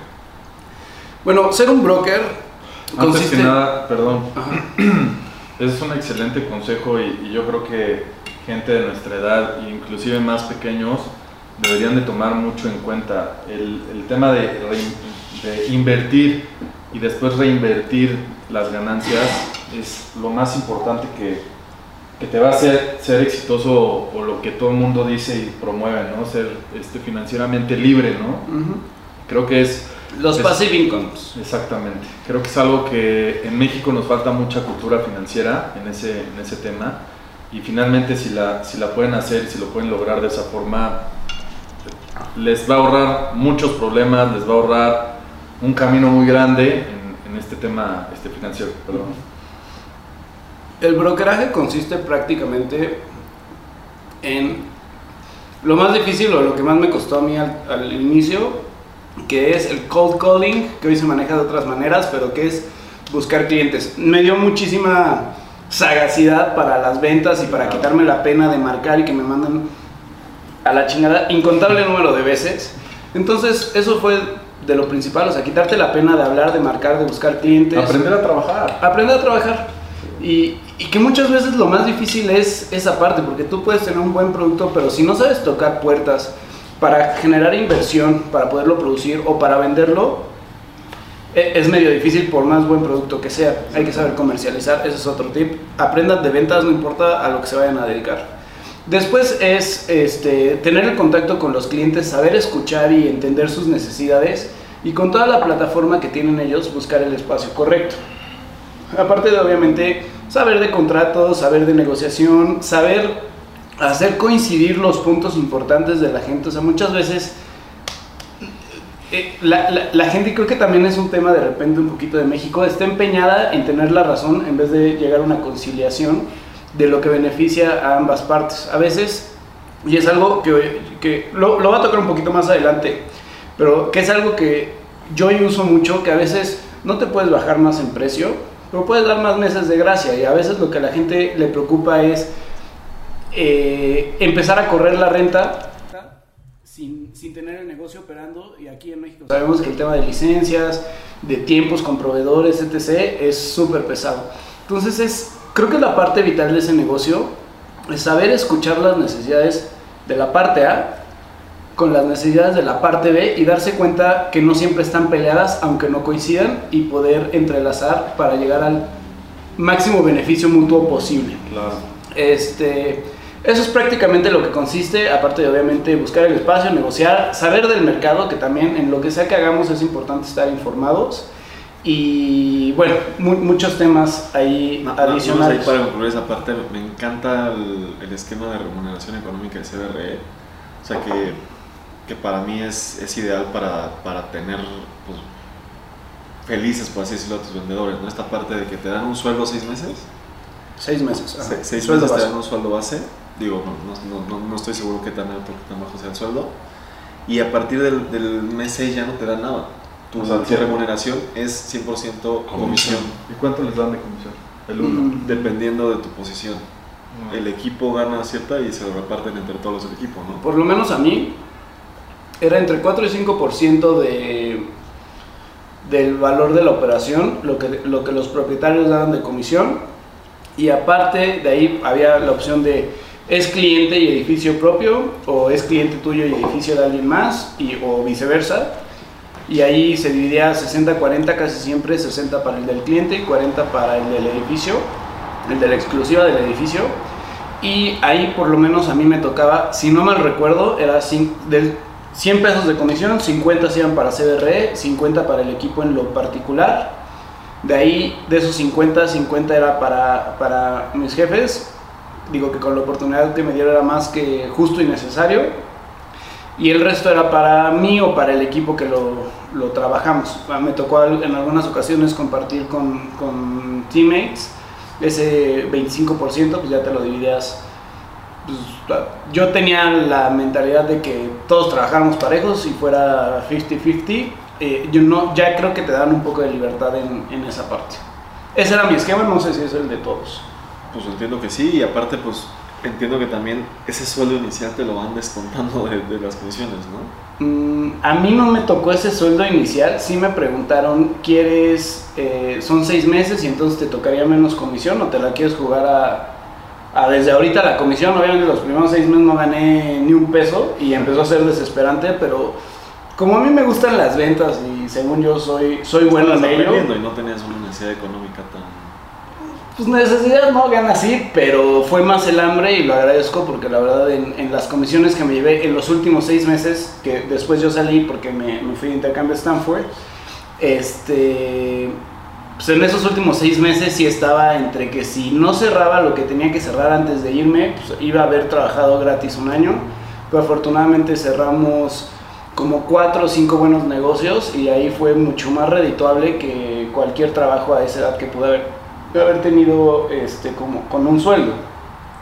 Bueno, ser un broker Antes consiste... que nada, perdón, Ajá. es un excelente consejo y, y yo creo que gente de nuestra edad, inclusive más pequeños, deberían de tomar mucho en cuenta el, el tema de, de invertir y después reinvertir las ganancias es lo más importante que, que te va a hacer ser exitoso o, o lo que todo el mundo dice y promueve, ¿no? Ser este, financieramente libre, ¿no? Ujú. Creo que es Los Es- passive incomes. Exactamente. Creo que es algo que en México nos falta mucha cultura financiera en ese, en ese tema. Y finalmente si la, si la pueden hacer, si lo pueden lograr de esa forma, les va a ahorrar muchos problemas, les va a ahorrar un camino muy grande en, en este tema este financiero. Perdón. El brokeraje consiste prácticamente en lo más difícil o lo que más me costó a mí al, al inicio, que es el cold calling, que hoy se maneja de otras maneras, pero que es buscar clientes. Me dio muchísima sagacidad para las ventas y para quitarme la pena de marcar y que me manden a la chingada incontable número de veces. Entonces, eso fue de lo principal, o sea, quitarte la pena de hablar, de marcar, de buscar clientes Aprender a trabajar. aprender a trabajar. Y, y que muchas veces lo más difícil es esa parte, porque tú puedes tener un buen producto, pero si no sabes tocar puertas para generar inversión, para poderlo producir o para venderlo, e- es medio difícil por más buen producto que sea. Hay que saber comercializar, ese es otro tip. Aprendan de ventas, no importa a lo que se vayan a dedicar. Después es este, tener el contacto con los clientes, saber escuchar y entender sus necesidades y con toda la plataforma que tienen ellos buscar el espacio correcto. Aparte de obviamente saber de contratos, saber de negociación, saber hacer coincidir los puntos importantes de la gente. O sea, muchas veces eh, la, la, la gente creo que también es un tema de repente un poquito de México, está empeñada en tener la razón en vez de llegar a una conciliación de lo que beneficia a ambas partes. A veces, y es algo que, que lo, va a tocar un poquito más adelante, pero que es algo que yo uso mucho, que a veces no te puedes bajar más en precio, pero puedes dar más meses de gracia y a veces lo que a la gente le preocupa es eh, empezar a correr la renta sin, sin, tener el negocio operando y aquí en México sabemos que el tema de licencias, de tiempos con proveedores, etc. es súper pesado. Entonces es, creo que la parte vital de ese negocio es saber escuchar las necesidades de la parte A con las necesidades de la parte B y darse cuenta que no siempre están peleadas aunque no coincidan y poder entrelazar para llegar al máximo beneficio mutuo posible. Claro. Este, eso es prácticamente lo que consiste, aparte de obviamente buscar el espacio, negociar, saber del mercado, que también en lo que sea que hagamos es importante estar informados. Y bueno, mu muchos temas ahí no, adicionales. No, ahí para concluir esa parte, me encanta el, el, esquema de remuneración económica de CBRE. O sea que, que para mí es, es ideal para, para tener pues, felices, por así decirlo, a tus vendedores. ¿no? Esta parte de que te dan un sueldo seis meses. Seis meses. Se, seis sueldo meses base. te dan un sueldo base. Digo, no, no, no, estoy seguro qué tan alto, qué tan bajo sea el sueldo. Y a partir del, del mes 6 ya no te dan nada. Tu, o sea, tu remuneración es 100% comisión. comisión. ¿Y cuánto les dan de comisión? El 1. Mm, dependiendo de tu posición. Mm. El equipo gana cierta y se lo reparten entre todos los del equipo, ¿no? Por lo menos a mí era entre 4 y 5% de, del valor de la operación, lo que, lo que los propietarios daban de comisión. Y aparte de ahí había la opción de es cliente y edificio propio o es cliente tuyo y edificio de alguien más y, o viceversa. Y ahí se dividía 60-40 casi siempre, 60 para el del cliente y 40 para el del edificio, el de la exclusiva del edificio. Y ahí por lo menos a mí me tocaba, si no mal recuerdo, era del 100 pesos de comisión, 50 se iban para CBRE, 50 para el equipo en lo particular. De ahí, de esos 50, 50 era para, para mis jefes. Digo que con la oportunidad que me dieron era más que justo y necesario. Y el resto era para mí o para el equipo que lo, lo trabajamos. Me tocó en algunas ocasiones compartir con, con teammates. Ese 25% pues ya te lo dividías pues, yo tenía la mentalidad de que todos trabajáramos parejos y fuera 50-50. Eh, yo no, ya creo que te dan un poco de libertad en, en, esa parte. Ese era mi esquema, no sé si es el de todos. Pues entiendo que sí, y aparte pues entiendo que también ese sueldo inicial te lo van descontando de, de las comisiones, ¿no? Mm, a mí no me tocó ese sueldo inicial, sí me preguntaron, ¿quieres, eh, son seis meses y entonces te tocaría menos comisión o te la quieres jugar a, a desde ahorita la comisión, obviamente los primeros seis meses no gané ni un peso y empezó a ser desesperante, pero como a mí me gustan las ventas y según yo soy, soy bueno en ello. y no tenías una necesidad económica tan... Pues necesidad no gana así, pero fue más el hambre y lo agradezco porque la verdad en, en, las comisiones que me llevé en los últimos seis meses, que después yo salí porque me, me fui de intercambio a Stanford, este pues en esos últimos seis meses sí estaba entre que si no cerraba lo que tenía que cerrar antes de irme, pues iba a haber trabajado gratis un año, pero afortunadamente cerramos como cuatro o cinco buenos negocios y ahí fue mucho más redituable que cualquier trabajo a esa edad que pude haber, haber tenido este, como, con un sueldo.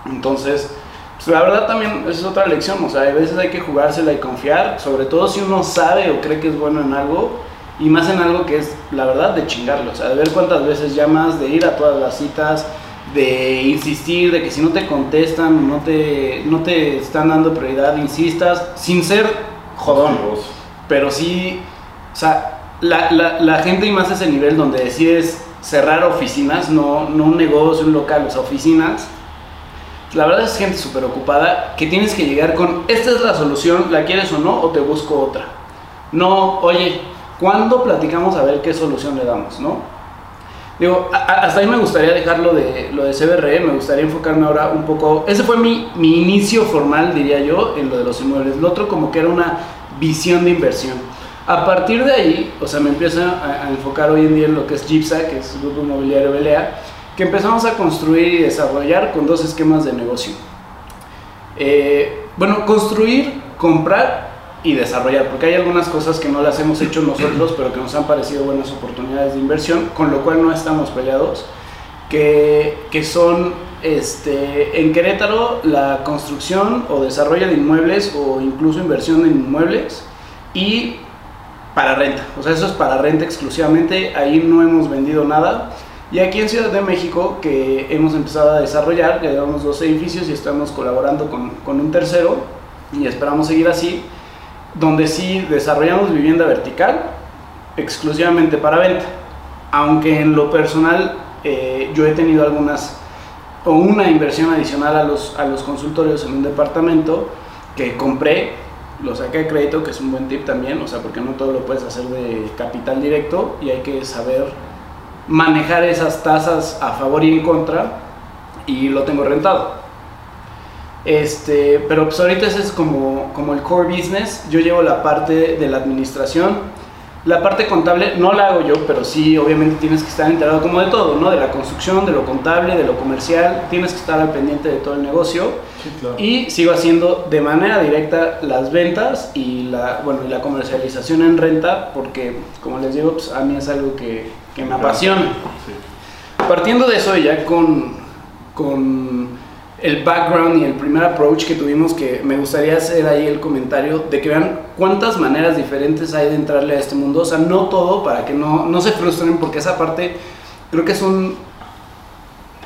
Entonces, pues la verdad también es otra lección, o sea, a veces hay que jugársela y confiar, sobre todo si uno sabe o cree que es bueno en algo, y más en algo que es, la verdad, de chingarlo, o sea, de ver cuántas veces llamas, de ir a todas las citas, de insistir, de que si no te contestan, no te, no te están dando prioridad, insistas, sin ser jodón, pero sí, o sea, la, la, la gente y más ese nivel donde decides cerrar oficinas, no, no un negocio, un local, o sea, oficinas, la verdad es gente súper ocupada que tienes que llegar con, esta es la solución, ¿la quieres o no? O te busco otra. No, oye, ¿Cuándo platicamos a ver qué solución le damos, no? Digo, hasta ahí me gustaría dejarlo de lo de CBRE, me gustaría enfocarme ahora un poco. Ese fue mi, mi inicio formal, diría yo, en lo de los inmuebles. Lo otro, como que era una visión de inversión. A partir de ahí, o sea, me empiezo a, a enfocar hoy en día en lo que es GIPSA, que es el Grupo Inmobiliario Belea, que empezamos a construir y desarrollar con dos esquemas de negocio. Eh, bueno, construir, comprar y desarrollar, porque hay algunas cosas que no las hemos hecho nosotros, pero que nos han parecido buenas oportunidades de inversión, con lo cual no estamos peleados, que, que son este, en Querétaro la construcción o desarrollo de inmuebles o incluso inversión en inmuebles y para renta, o sea, eso es para renta exclusivamente, ahí no hemos vendido nada. Y aquí en Ciudad de México, que hemos empezado a desarrollar, ya llevamos dos edificios y estamos colaborando con, con un tercero y esperamos seguir así, donde sí desarrollamos vivienda vertical exclusivamente para venta. Aunque en lo personal eh, yo he tenido algunas o una inversión adicional a los, a los consultorios en un departamento que compré, lo saqué de crédito, que es un buen tip también, o sea, porque no todo lo puedes hacer de capital directo y hay que saber manejar esas tasas a favor y en contra y lo tengo rentado. Este, pero pues ahorita ese es como, como el core business. Yo llevo la parte de la administración. La parte contable no la hago yo, pero sí, obviamente tienes que estar enterado como de todo, ¿no? De la construcción, de lo contable, de lo comercial. Tienes que estar al pendiente de todo el negocio. Sí, claro. Y sigo haciendo de manera directa las ventas y la, bueno, y la comercialización en renta, porque, como les digo, pues a mí es algo que, que me apasiona. Sí. Partiendo de eso, ya con, con el background y el primer approach que tuvimos, que me gustaría hacer ahí el comentario de que vean cuántas maneras diferentes hay de entrarle a este mundo. O sea, no todo para que no, no se frustren, porque esa parte creo que es un,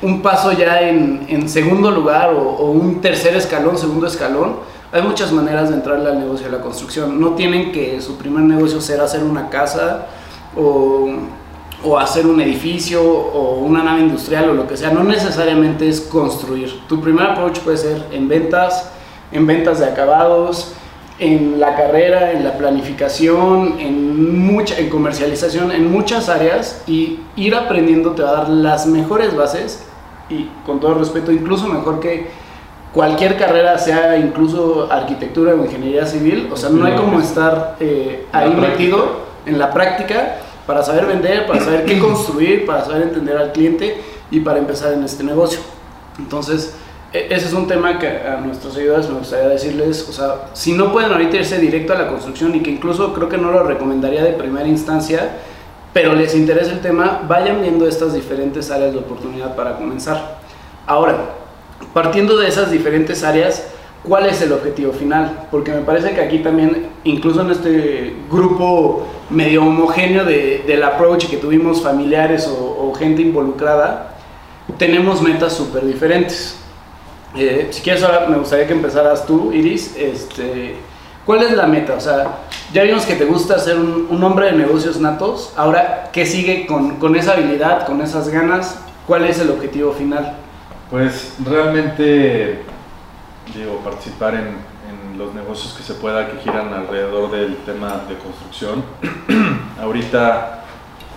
un paso ya en, segundo lugar o, o un tercer escalón, segundo escalón. Hay muchas maneras de entrarle al negocio de la construcción. No tienen que su primer negocio ser hacer una casa o o hacer un edificio o una nave industrial o lo que sea, no necesariamente es construir. Tu primer approach puede ser en ventas, en ventas de acabados, en la carrera, en la planificación, en, mucha, en comercialización, en muchas áreas y ir aprendiendo te va a dar las mejores bases y con todo respeto, incluso mejor que cualquier carrera, sea incluso arquitectura o ingeniería civil, o sea, no hay como estar eh, ahí metido en la práctica para saber vender, para saber qué construir, para saber entender al cliente y para empezar en este negocio. Entonces, e- ese es un tema que a nuestros seguidores me gustaría decirles, o sea, si no pueden ahorita irse directo a la construcción y que incluso creo que no lo recomendaría de primera instancia, pero les interesa el tema, vayan viendo estas diferentes áreas de oportunidad para comenzar. Ahora, partiendo de esas diferentes áreas, ¿cuál es el objetivo final? Porque me parece que aquí también, incluso en este grupo medio homogéneo de, del approach que tuvimos familiares o, o gente involucrada, tenemos metas súper diferentes. Eh, si quieres, ahora me gustaría que empezaras tú, Iris. Este, ¿Cuál es la meta? O sea, ya vimos que te gusta ser un, un hombre de negocios natos. Ahora, ¿qué sigue con, con esa habilidad, con esas ganas? ¿Cuál es el objetivo final? Pues realmente, digo, participar en, los negocios que se pueda que giran alrededor del tema de construcción. Ahorita,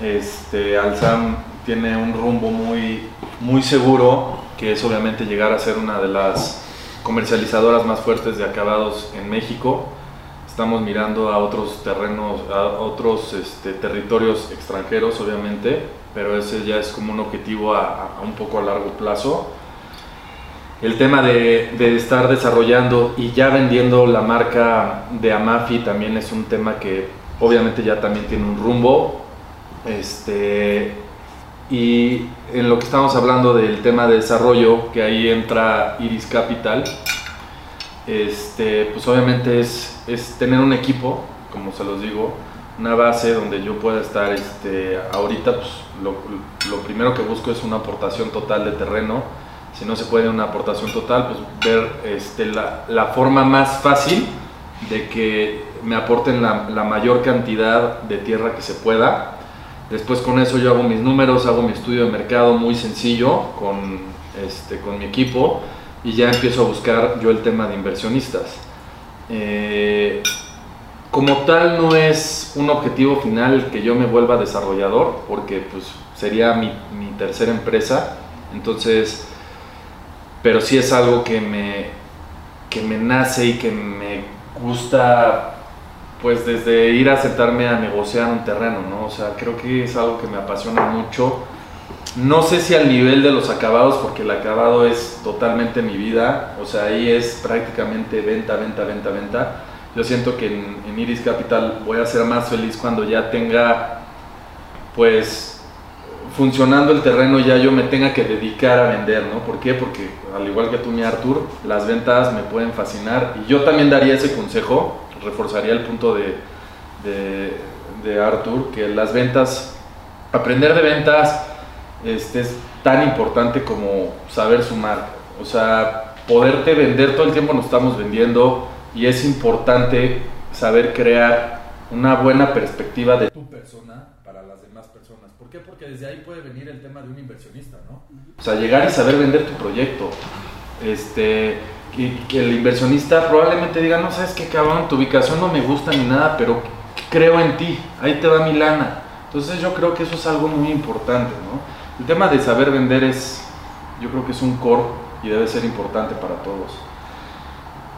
este, Alzam tiene un rumbo muy, muy seguro, que es obviamente llegar a ser una de las comercializadoras más fuertes de acabados en México. Estamos mirando a otros terrenos, a otros este, territorios extranjeros, obviamente, pero ese ya es como un objetivo a, a un poco a largo plazo. El tema de, de estar desarrollando y ya vendiendo la marca de Amafi también es un tema que obviamente ya también tiene un rumbo. Este, y en lo que estamos hablando del tema de desarrollo, que ahí entra Iris Capital, este, pues obviamente es, es tener un equipo, como se los digo, una base donde yo pueda estar, este, ahorita pues lo, lo primero que busco es una aportación total de terreno, si no se puede una aportación total, pues ver este, la, la forma más fácil de que me aporten la, la mayor cantidad de tierra que se pueda. Después con eso yo hago mis números, hago mi estudio de mercado muy sencillo con, este, con mi equipo y ya empiezo a buscar yo el tema de inversionistas. Eh, como tal no es un objetivo final que yo me vuelva desarrollador, porque pues sería mi, mi tercera empresa, entonces, pero sí es algo que me, que me nace y que me gusta pues desde ir a sentarme a negociar un terreno, ¿no? O sea, creo que es algo que me apasiona mucho. No sé si al nivel de los acabados, porque el acabado es totalmente mi vida, o sea, ahí es prácticamente venta, venta, venta, venta. Yo siento que en, en Iris Capital voy a ser más feliz cuando ya tenga, pues, funcionando el terreno ya yo me tenga que dedicar a vender, ¿no? ¿Por qué? Porque al igual que tú, mi Artur, las ventas me pueden fascinar y yo también daría ese consejo, reforzaría el punto de, de, de Artur, que las ventas, aprender de ventas este, es tan importante como saber sumar, o sea, poderte vender, todo el tiempo nos estamos vendiendo y es importante saber crear una buena perspectiva de tu persona para las demás personas. ¿Por Porque desde ahí puede venir el tema de un inversionista, ¿no? O sea, llegar y saber vender tu proyecto. Este, que, que el inversionista probablemente diga, no sabes qué cabrón, tu ubicación no me gusta ni nada, pero creo en ti, ahí te va mi lana. Entonces yo creo que eso es algo muy importante, ¿no? El tema de saber vender es, yo creo que es un core y debe ser importante para todos.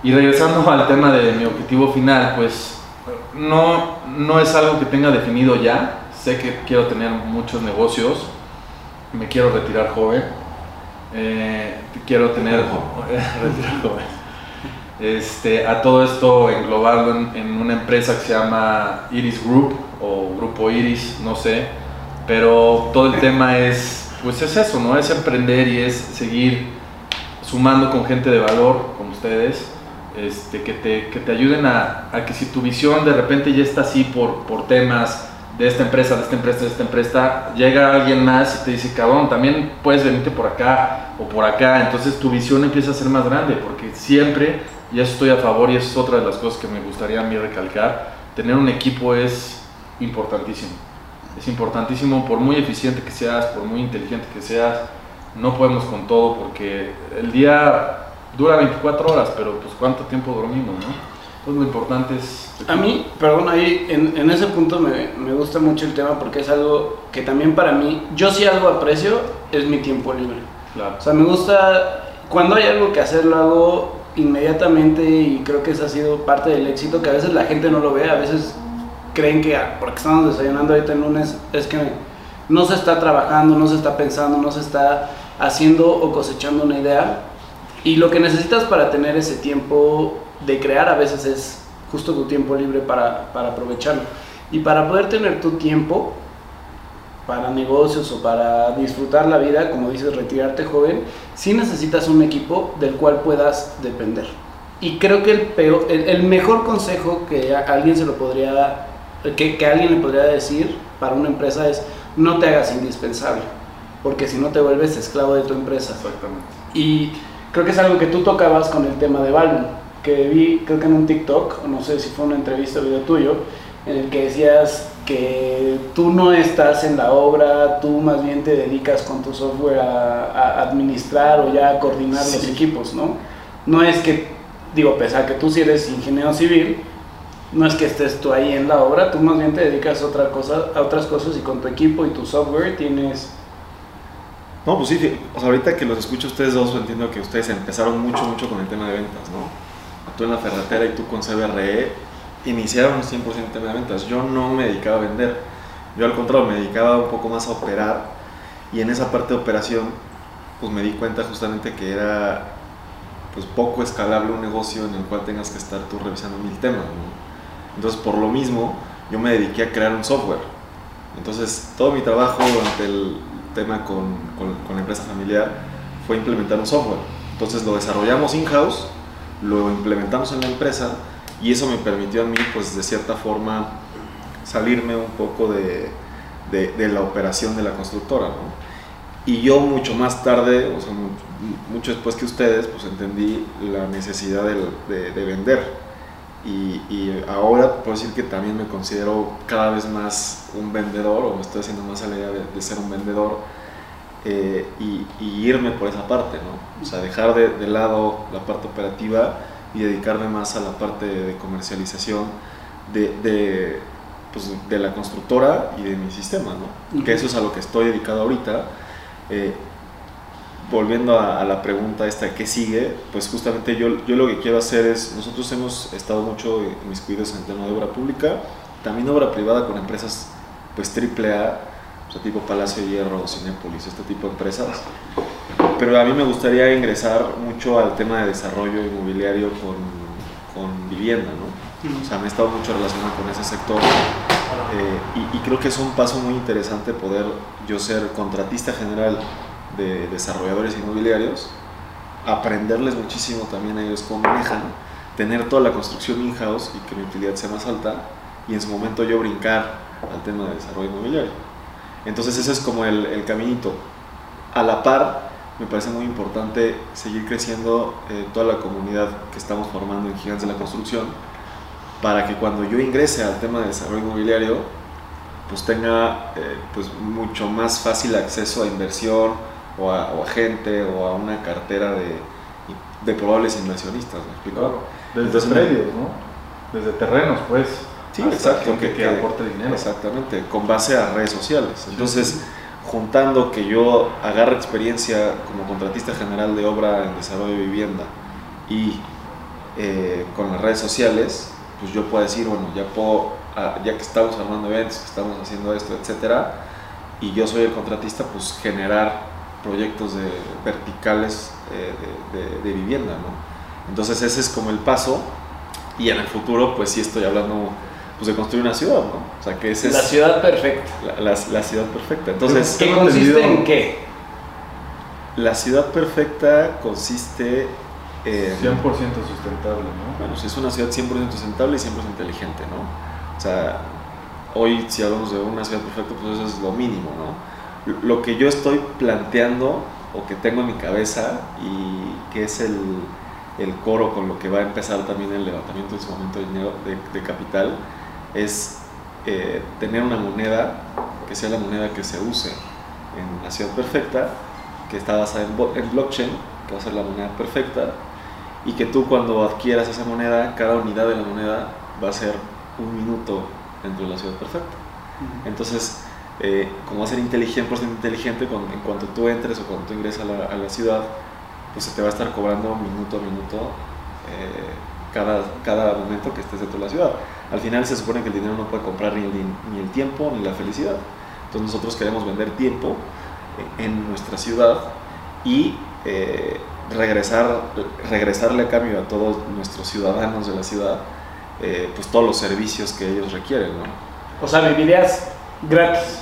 Y regresando al tema de mi objetivo final, pues no, no es algo que tenga definido ya. Sé que quiero tener muchos negocios, me quiero retirar joven, eh, quiero tener retirar joven. Este, a todo esto englobarlo en, en una empresa que se llama Iris Group o Grupo Iris, no sé, pero todo el tema es, pues es eso, ¿no? Es emprender y es seguir sumando con gente de valor, como ustedes, este, que, te, que te ayuden a, a que si tu visión de repente ya está así por, por temas de esta empresa, de esta empresa, de esta empresa, llega alguien más y te dice, cabrón, también puedes venirte por acá o por acá, entonces tu visión empieza a ser más grande, porque siempre, y eso estoy a favor y es otra de las cosas que me gustaría a mí recalcar, tener un equipo es importantísimo. Es importantísimo, por muy eficiente que seas, por muy inteligente que seas, no podemos con todo porque el día dura 24 horas, pero pues cuánto tiempo dormimos, ¿no? Entonces lo importante es... A mí, perdón, ahí en, en ese punto me, me, gusta mucho el tema porque es algo que también para mí, yo sí algo aprecio, es mi tiempo libre. Claro. O sea, me gusta, cuando hay algo que hacer, lo hago inmediatamente y creo que esa ha sido parte del éxito, que a veces la gente no lo ve, a veces creen que ah, porque estamos desayunando ahorita el lunes es que no se está trabajando, no se está pensando, no se está haciendo o cosechando una idea. Y lo que necesitas para tener ese tiempo de crear a veces es justo tu tiempo libre para, para aprovecharlo. Y para poder tener tu tiempo para negocios o para disfrutar la vida, como dices, retirarte joven, sí necesitas un equipo del cual puedas depender. Y creo que el, peor, el, el mejor consejo que a alguien se lo podría, que, que alguien le podría decir para una empresa es no te hagas indispensable, porque si no te vuelves esclavo de tu empresa. Exactamente. Y creo que es algo que tú tocabas con el tema de Balloon, que vi, creo que en un TikTok, o no sé si fue una entrevista o video tuyo, en el que decías que tú no estás en la obra, tú más bien te dedicas con tu software a, a administrar o ya a coordinar sí. los equipos, ¿no? No es que, digo, pese a que tú sí eres ingeniero civil, no es que estés tú ahí en la obra, tú más bien te dedicas a, otra cosa, a otras cosas y con tu equipo y tu software tienes... No, pues sí, o sea, ahorita que los escucho ustedes dos, entiendo que ustedes empezaron mucho, mucho con el tema de ventas, ¿no? Tú en la ferretera y tú con CBRE iniciaron 100% en tema de ventas. Yo no me dedicaba a vender, yo al contrario me dedicaba un poco más a operar y en esa parte de operación pues me di cuenta justamente que era pues poco escalable un negocio en el cual tengas que estar tú revisando mil temas. ¿no? Entonces por lo mismo yo me dediqué a crear un software. Entonces todo mi trabajo durante el tema con, con, con la empresa familiar fue implementar un software. Entonces lo desarrollamos in-house, lo implementamos en la empresa y eso me permitió a mí, pues de cierta forma, salirme un poco de, de, de la operación de la constructora. ¿no? Y yo mucho más tarde, o sea, mucho después que ustedes, pues entendí la necesidad de, de, de vender. Y, y, ahora puedo decir que también me considero cada vez más un vendedor, o me estoy haciendo más a la idea de, de ser un vendedor, eh, y, y, irme por esa parte, ¿no? O sea, dejar de, de lado la parte operativa y dedicarme más a la parte de comercialización de, de, pues, de la constructora y de mi sistema, ¿no? Uh -huh. Que eso es a lo que estoy dedicado ahorita. Eh, volviendo a, a, la pregunta esta, ¿qué sigue? Pues justamente yo, yo lo que quiero hacer es, nosotros hemos estado mucho en mis cuidados en el tema de obra pública, también obra privada con empresas pues triple A, o sea, tipo Palacio de Hierro, Cinépolis, este tipo de empresas. Pero a mí me gustaría ingresar mucho al tema de desarrollo inmobiliario con, con vivienda, ¿no? O sea, me he estado mucho relacionado con ese sector eh, y, y creo que es un paso muy interesante poder yo ser contratista general de desarrolladores inmobiliarios, aprenderles muchísimo también a ellos cómo manejan, tener toda la construcción in-house y que mi utilidad sea más alta y en su momento yo brincar al tema de desarrollo inmobiliario. Entonces ese es como el, el caminito. A la par, me parece muy importante seguir creciendo eh, toda la comunidad que estamos formando en Gigantes de la Construcción para que cuando yo ingrese al tema de desarrollo inmobiliario, pues tenga eh, pues mucho más fácil acceso a inversión o a, o a gente o a una cartera de, de probables inversionistas, ¿me explico? Claro. Desde Entonces, predios, ¿no? Desde terrenos, pues. Sí, hasta exacto, gente que, aporte dinero. Exactamente, con base a redes sociales. Entonces, juntando que yo agarre experiencia como contratista general de obra en desarrollo de vivienda y eh, con las redes sociales, pues yo puedo decir, bueno, ya puedo, ah, ya que estamos armando eventos, que estamos haciendo esto, etcétera, y yo soy el contratista, pues generar proyectos de verticales eh, de, de- de vivienda, ¿no? Entonces ese es como el paso y en el futuro, pues sí estoy hablando pues de construir una ciudad, ¿no? O sea, que esa La es ciudad perfecta. la, la- la ciudad perfecta. Entonces, ¿Qué consiste en qué? la ciudad perfecta consiste en... 100% sustentable, ¿no? Bueno, si es una ciudad 100% sustentable y 100% inteligente, ¿no? O sea, hoy si hablamos de una ciudad perfecta, pues eso es lo mínimo, ¿no? Lo que yo estoy planteando o que tengo en mi cabeza y que es el, el coro con lo que va a empezar también el levantamiento en su momento de, dinero, de, de capital es eh, tener una moneda que sea la moneda que se use en la ciudad perfecta, que está basada en, en blockchain, que va a ser la moneda perfecta, y que tú cuando adquieras esa moneda, cada unidad de la moneda va a ser un minuto dentro de la ciudad perfecta. Entonces, eh, como va a ser inteligente, por ser inteligente, cuando- en cuanto tú entres o cuando tú ingresas a la, a la ciudad, pues se te va a estar cobrando minuto a minuto eh, cada, cada momento que estés dentro de la ciudad. Al final se supone que el dinero no puede comprar ni el, ni el tiempo ni la felicidad. Entonces nosotros queremos vender tiempo eh, en nuestra ciudad y eh, regresar, regresarle a cambio a todos nuestros ciudadanos de la ciudad eh, pues todos los servicios que ellos requieren, ¿no? O sea, vivirías gratis.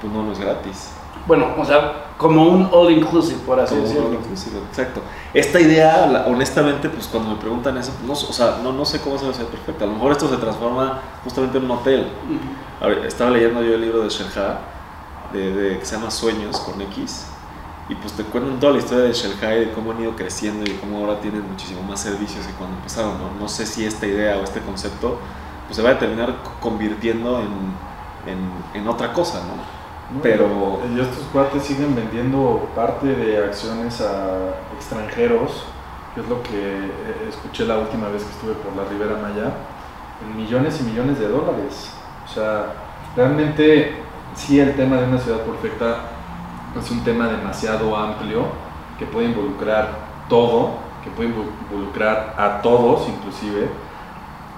Pues no, no es gratis. Bueno, o sea, como un all inclusive, por así decirlo. all inclusive, exacto. Esta idea, la- honestamente, pues cuando me preguntan eso, pues, no, o sea, no, no sé cómo es la ciudad perfecta. A lo mejor esto se transforma justamente en un hotel. Ujú. Ahora, Estaba leyendo yo el libro de Shelha, de, de- que se llama Sueños con X, y pues te cuentan toda la historia de Shelha y de cómo han ido creciendo y cómo ahora tienen muchísimo más servicios que cuando empezaron. No, no sé si esta idea o este concepto pues se va a terminar co- convirtiendo en, en, en otra cosa, ¿no? No, Pero- Y estos cuates siguen vendiendo parte de acciones a extranjeros, que es lo que eh, escuché la última vez que estuve por la Ribera Maya, en millones y millones de dólares. O sea, realmente sí el tema de una ciudad perfecta es un tema demasiado amplio que puede involucrar todo, que puede involucrar a todos inclusive,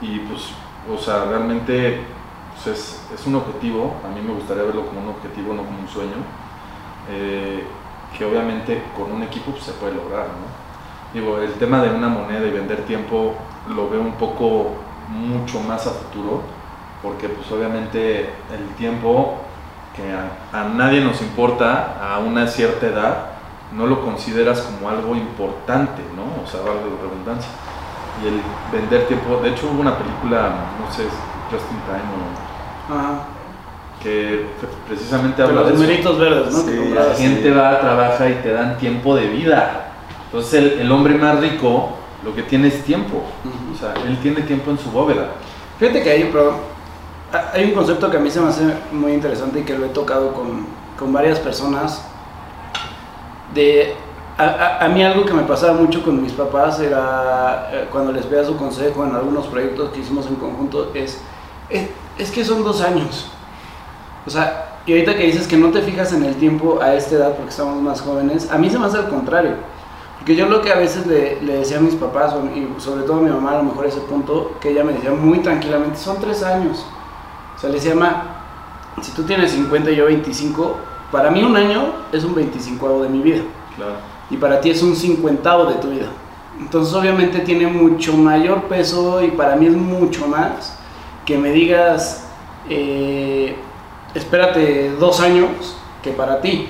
y pues, o sea, realmente es, un objetivo, a mí me gustaría verlo como un objetivo, no como un sueño, eh, que obviamente con un equipo pues, se puede lograr, ¿no? Digo, el tema de una moneda y vender tiempo lo veo un poco mucho más a futuro, porque pues obviamente el tiempo que a, nadie nos importa a una cierta edad, no lo consideras como algo importante, ¿no? O sea, algo de redundancia. Y el vender tiempo, de hecho hubo una película, no sé, Just in Time, o- Ajá. que precisamente habla de los numeritos verdes, ¿no? Sí, Que La comprabas. sí. gente va, trabaja y te dan tiempo de vida. Entonces el, el hombre más rico lo que tiene es tiempo. Ujú. O sea, él tiene tiempo en su bóveda. Fíjate que hay, ha- hay un concepto que a mí se me hace muy interesante y que lo he tocado con, con varias personas. De, a, a- a mí algo que me pasaba mucho con mis papás era, eh, cuando les pedía su consejo en algunos proyectos que hicimos en conjunto, es, es, es que son dos años. O sea, y ahorita que dices que no te fijas en el tiempo a esta edad porque estamos más jóvenes, a mí se me hace al contrario. Porque yo lo que a veces le, le decía a mis papás, y sobre todo a mi mamá, a lo mejor ese punto, que ella me decía muy tranquilamente, son tres años. O sea, le decía, ma, si tú tienes 50 y yo 25, para mí un año es un 25 de mi vida. Claro. Y para ti es un cincuentavo de tu vida. Entonces obviamente tiene mucho mayor peso y para mí es mucho más que me digas, eh, espérate dos años que para ti.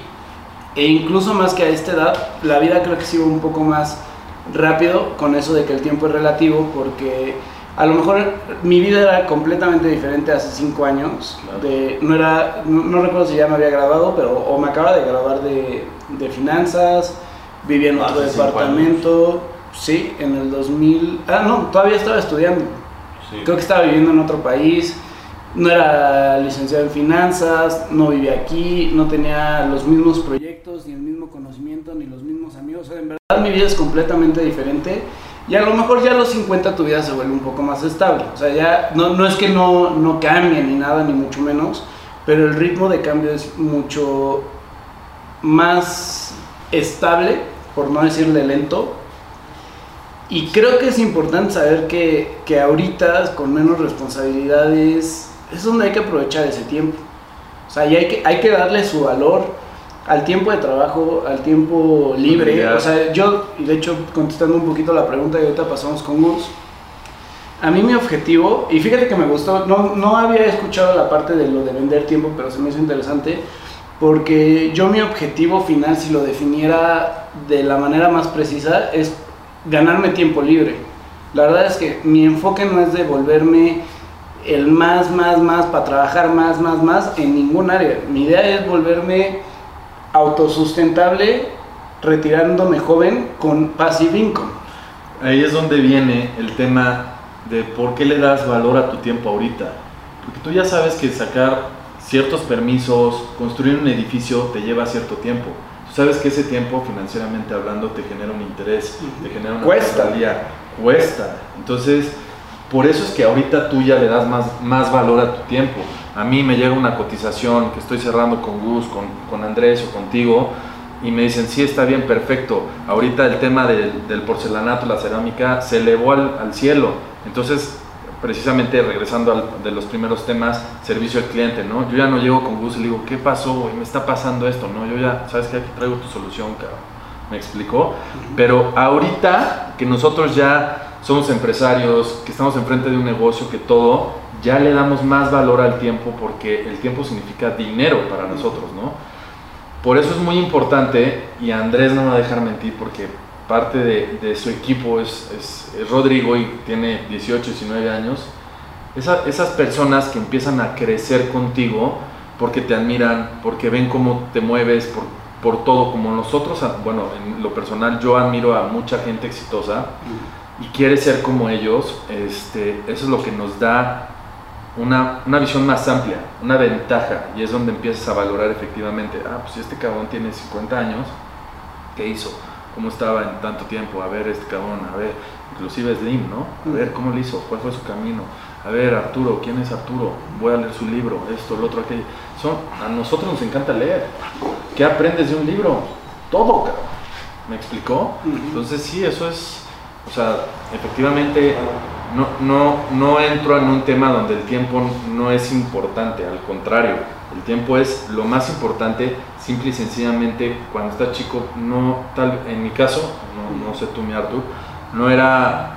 E incluso más que a esta edad, la vida creo que sigue un poco más rápido con eso de que el tiempo es relativo porque a lo mejor mi vida era completamente diferente hace cinco años. De, no, era, no, recuerdo si ya me había graduado, pero o me acaba de graduar de, de finanzas, vivía en otro departamento. Sí, en el 2000. Ah, no, todavía estaba estudiando. Creo que estaba viviendo en otro país. No era licenciado en finanzas, no vivía aquí, no tenía los mismos proyectos, ni el mismo conocimiento, ni los mismos amigos. en verdad mi vida es completamente diferente. Y a lo mejor ya a los 50 tu vida se vuelve un poco más estable. O sea, ya no, no es que no, no cambie ni nada, ni mucho menos, pero el ritmo de cambio es mucho más estable, por no decirle lento, y creo que es importante saber que, que ahorita, con menos responsabilidades, es donde hay que aprovechar ese tiempo. O sea, y hay que, hay que darle su valor al tiempo de trabajo, al tiempo libre. O sea, yo, y de hecho, contestando un poquito la pregunta y ahorita pasamos con Gus, a mí mi objetivo, y fíjate que me gustó, no, no había escuchado la parte de lo de vender tiempo, pero se me hizo interesante, porque yo mi objetivo final, si lo definiera de la manera más precisa, es ganarme tiempo libre. La verdad es que mi enfoque no es de volverme el más, más, más, para trabajar más, más, más en ningún área. Mi idea es volverme autosustentable retirándome joven con passive income. Ahí es donde viene el tema de por qué le das valor a tu tiempo ahorita. Porque tú ya sabes que sacar ciertos permisos, construir un edificio te lleva cierto tiempo sabes que ese tiempo, financieramente hablando, te genera un interés, te genera una cuesta. cuesta. Entonces, por eso es que ahorita tú ya le das más, más valor a tu tiempo. A mí me llega una cotización que estoy cerrando con Gus, con, con Andrés o contigo, y me dicen, sí, está bien, perfecto. Ahorita el tema del, del porcelanato, la cerámica, se elevó al, al cielo. Entonces, precisamente regresando al, de los primeros temas, servicio al cliente, ¿no? Yo ya no llego con Gus y le digo, ¿qué pasó? Y me está pasando esto, ¿no? Yo ya, ¿sabes qué? Aquí traigo tu solución, cabrón. ¿Me explicó? Pero ahorita que nosotros ya somos empresarios, que estamos enfrente de un negocio, que todo, ya le damos más valor al tiempo porque el tiempo significa dinero para nosotros, ¿no? Por eso es muy importante, y Andrés no me va a dejar mentir porque parte de, su equipo es, Rodrigo y tiene 18, 19 años, esas personas que empiezan a crecer contigo porque te admiran, porque ven cómo te mueves, por, por todo, como nosotros, bueno, en lo personal yo admiro a mucha gente exitosa y quiere ser como ellos, este, eso es lo que nos da una, una, visión más amplia, una ventaja, y es donde empiezas a valorar efectivamente, ah, pues si este cabrón tiene 50 años, ¿qué hizo? Cómo estaba en tanto tiempo, a ver este cabrón, a ver, inclusive Slim, ¿no? A ver cómo le hizo, cuál fue su camino, a ver Arturo, ¿quién es Arturo? Voy a leer su libro, esto, lo otro, aquello. Son, a nosotros nos encanta leer. ¿Qué aprendes de un libro? Todo, cabrón. ¿Me explicó? Entonces sí, eso es, o sea, efectivamente no, no, no entro en un tema donde el tiempo no es importante, al contrario, el tiempo es lo más importante, simple y sencillamente cuando estás chico, no tal, en mi caso, no, sé tú mi Artur, no era,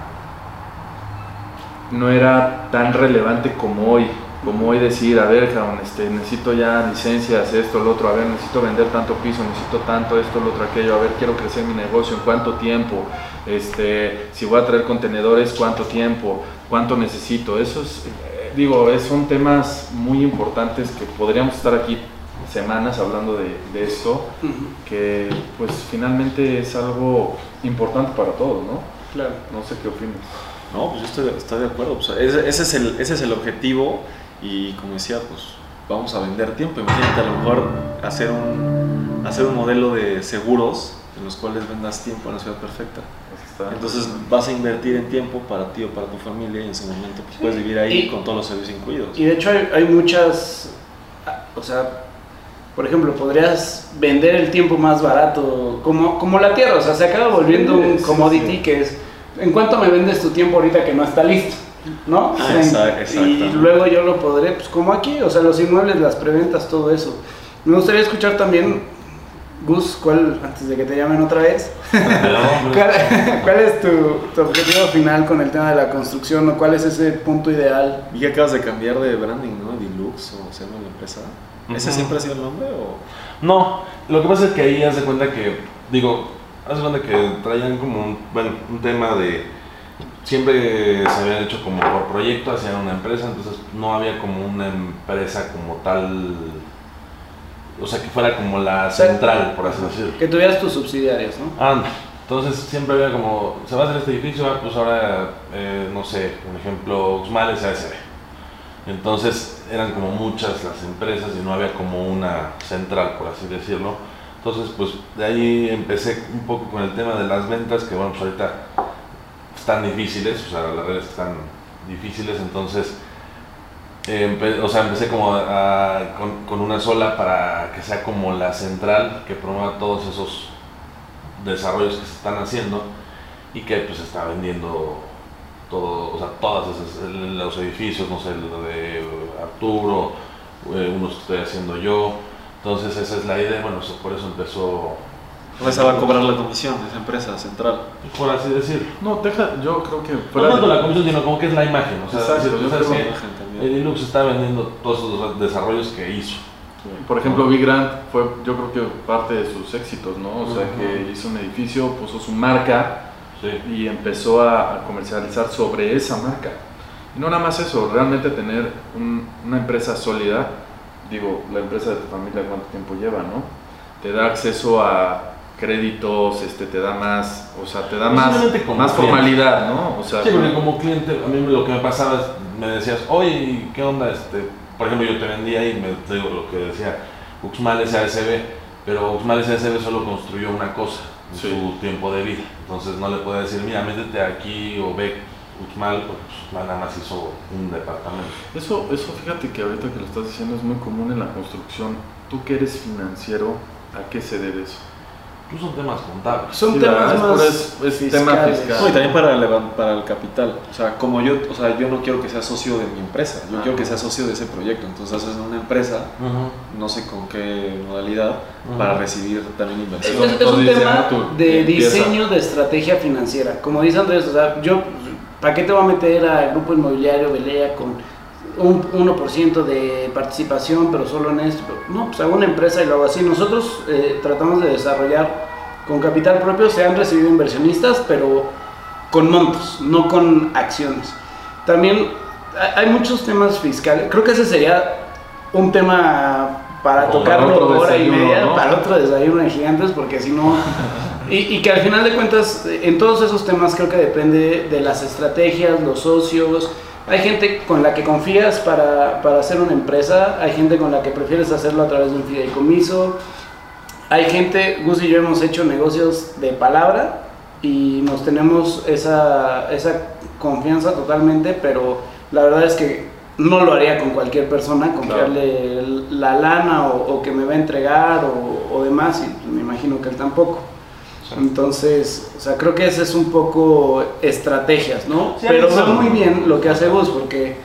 no era tan relevante como hoy, como hoy decir, a ver, este, necesito ya licencias, esto, lo otro, a ver, necesito vender tanto piso, necesito tanto, esto, lo otro, aquello, a ver, quiero crecer mi negocio, en cuánto tiempo, este, si voy a traer contenedores, cuánto tiempo, cuánto necesito, eso es digo, son temas muy importantes que podríamos estar aquí semanas hablando de, esto, que pues finalmente es algo importante para todos, ¿no? Claro. No sé qué opinas. No, pues yo estoy, de acuerdo. ese, es el, ese es el objetivo y como decía, pues vamos a vender tiempo. Imagínate a lo mejor hacer un, hacer un modelo de seguros en los cuales vendas tiempo en la ciudad perfecta. Entonces vas a invertir en tiempo para ti o para tu familia y en ese momento pues, puedes vivir ahí con todos los servicios incluidos. Y de hecho hay, muchas, o sea, por ejemplo, podrías vender el tiempo más barato, como, como la tierra, o sea, se acaba volviendo un commodity que es, ¿en cuánto me vendes tu tiempo ahorita que no está listo? ¿No? Ah, exacto, y luego yo lo podré, pues como aquí, o sea, los inmuebles, las preventas, todo eso. Me gustaría escuchar también Gus, ¿cuál, antes de que te llamen otra vez, ¿cuál, cuál es tu, tu objetivo final con el tema de la construcción o cuál es ese punto ideal? Y que acabas de cambiar de branding, ¿no? Deluxe o se llama la empresa. ¿Ese siempre ha sido el nombre o...? No, lo que pasa es que ahí haz de cuenta que, digo, haz de cuenta que traían como un, bueno, un tema de, siempre se habían hecho como por proyecto, hacían una empresa, entonces no había como una empresa como tal, o sea, que fuera como la sea, central, por así decirlo. Que tuvieras tus subsidiarios, ¿no? Ah, entonces siempre había como, se va a hacer este edificio, ah, pues ahora, eh, no sé, un ejemplo, Uxmal SASB. Entonces eran como muchas las empresas y no había como una central, por así decirlo. Entonces, pues de ahí empecé un poco con el tema de las ventas, que bueno, pues ahorita están difíciles, o sea, las redes están difíciles, entonces, o sea, empecé como con una sola para que sea como la central que promueva todos esos desarrollos que se están haciendo y que pues está vendiendo todo, o sea, todos los edificios, no sé, de Arturo, eh, unos que estoy haciendo yo. Entonces esa es la idea, bueno, eso- por eso empezó, ¿O esa va a cobrar la comisión de esa empresa central? por así decir. No, deja, yo creo que No tanto de- la comisión, sino como que es la imagen. O sea, Exacto, decir, yo ¿sabes imagen también. Edilux está vendiendo todos esos desarrollos que hizo. Por ejemplo, Big Grant fue, yo creo que parte de sus éxitos, ¿no? O sea, Ujú. que hizo un edificio, puso su marca Sí. y empezó a, a comercializar sobre esa marca. Y no nada más eso, realmente tener un- una empresa sólida, digo, la empresa de tu familia cuánto tiempo lleva, ¿no? Te da acceso a créditos, este, te da más, o sea, te da más, más formalidad, ¿no? O sea, Sí, porque como- como cliente, a mí lo que me pasaba es, me decías, oye, ¿qué onda? Este, por ejemplo, yo te vendía y me te digo lo que decía Uxmal SASB, pero Uxmal SASB solo construyó una cosa en Sí. su tiempo de vida. Entonces no le puedo decir, mira, métete aquí o ve Uxmal, porque pues, nada más hizo un departamento. Eso, eso fíjate que ahorita que lo estás diciendo es muy común en la construcción. Tú que eres financiero, ¿a qué se debe eso? Pues son temas contables. Son Sí, temas. Es más eso- es tema fiscal. No, y también para el, para el capital. O sea, como yo, o sea, yo no quiero que sea socio de mi empresa, yo Ah. quiero que sea socio de ese proyecto. Entonces haces una empresa, no sé con qué modalidad, para recibir también Es, inversión. Eso- es un Entonces, tema de empieza. diseño de estrategia financiera. Como dice Andrés, o sea, yo, ¿para qué te voy a meter al grupo inmobiliario Belea con un 1% de participación, pero solo en esto? No, pues hago una empresa y lo hago así. Nosotros eh, tratamos de desarrollar con capital propio, se han recibido inversionistas, pero con montos, no con acciones. También hay muchos temas fiscales. Creo que ese sería un tema para O tocarlo para hora y media, ¿no? para otro desayuno de gigantes, porque si no... Y, y que al final de cuentas, en todos esos temas creo que depende de las estrategias, los socios. Hay gente con la que confías para, para hacer una empresa, hay gente con la que prefieres hacerlo a través de un fideicomiso. Hay gente, Gus y yo hemos hecho negocios de palabra y nos tenemos esa, esa confianza totalmente, pero la verdad es que no lo haría con cualquier persona, confiarle la lana o, o que me va a entregar o, o demás, y me imagino que él tampoco. Entonces, o sea, creo que ese es un poco estrategias, ¿no? Sí, Pero va muy bien lo que hace Gus, porque,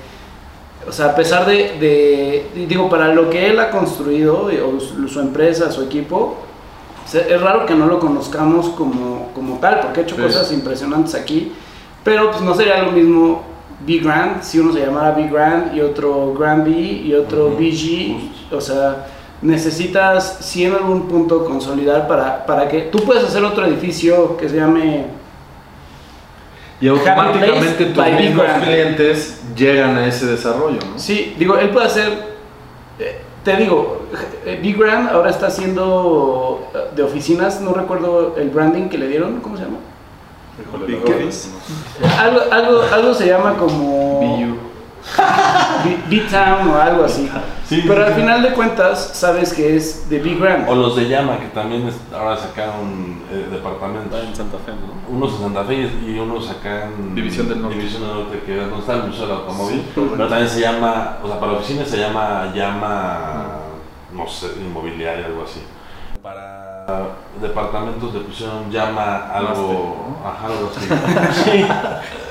o sea, a pesar de, de- digo, para lo que él ha construido, o su, su empresa, su equipo, es raro que no lo conozcamos como, como tal, porque ha hecho Sí. cosas impresionantes aquí, pero pues no sería lo mismo Big Grand si uno se llamara Big Grand y otro Grand B y otro Ujú, BG, o sea, necesitas sí en algún punto consolidar para, para que tú puedes hacer otro edificio que se llame Y automáticamente tus mismos clientes llegan a ese desarrollo, ¿no? Sí, digo, él puede hacer, eh, te digo, eh, Big Brand ahora está haciendo eh, de oficinas, no recuerdo el branding que le dieron, ¿cómo se llama? Big Office. Algo, algo, algo se llama como BU. B- B-Town o algo así. Sí, Pero sí, al sí. final de cuentas sabes que es de Big Brand. O los de Llama, que también es- ahora sacaron eh, departamentos. Está en Santa Fe, ¿no? Unos en Santa Fe y unos acá en División del Norte. División del Norte, que es donde está el Museo del Automóvil. Pero también se llama, o sea, para oficinas se llama Llama, no sé, inmobiliaria, algo así. Para departamentos le pusieron Llama algo, Master, ajá, algo así.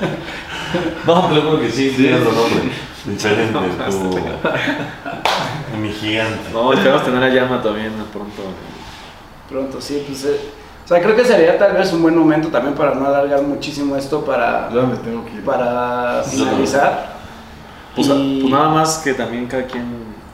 No, te lo juro que sí, tiene otro nombre. Diferente, tu, mi gigante. No, esperamos tener a Llama también pronto Pronto, sí, pues... eh, o sea, creo que sería tal vez un buen momento también para no alargar muchísimo esto para, me tengo que ir. para finalizar. Pues, Y- pues nada más que también cada quien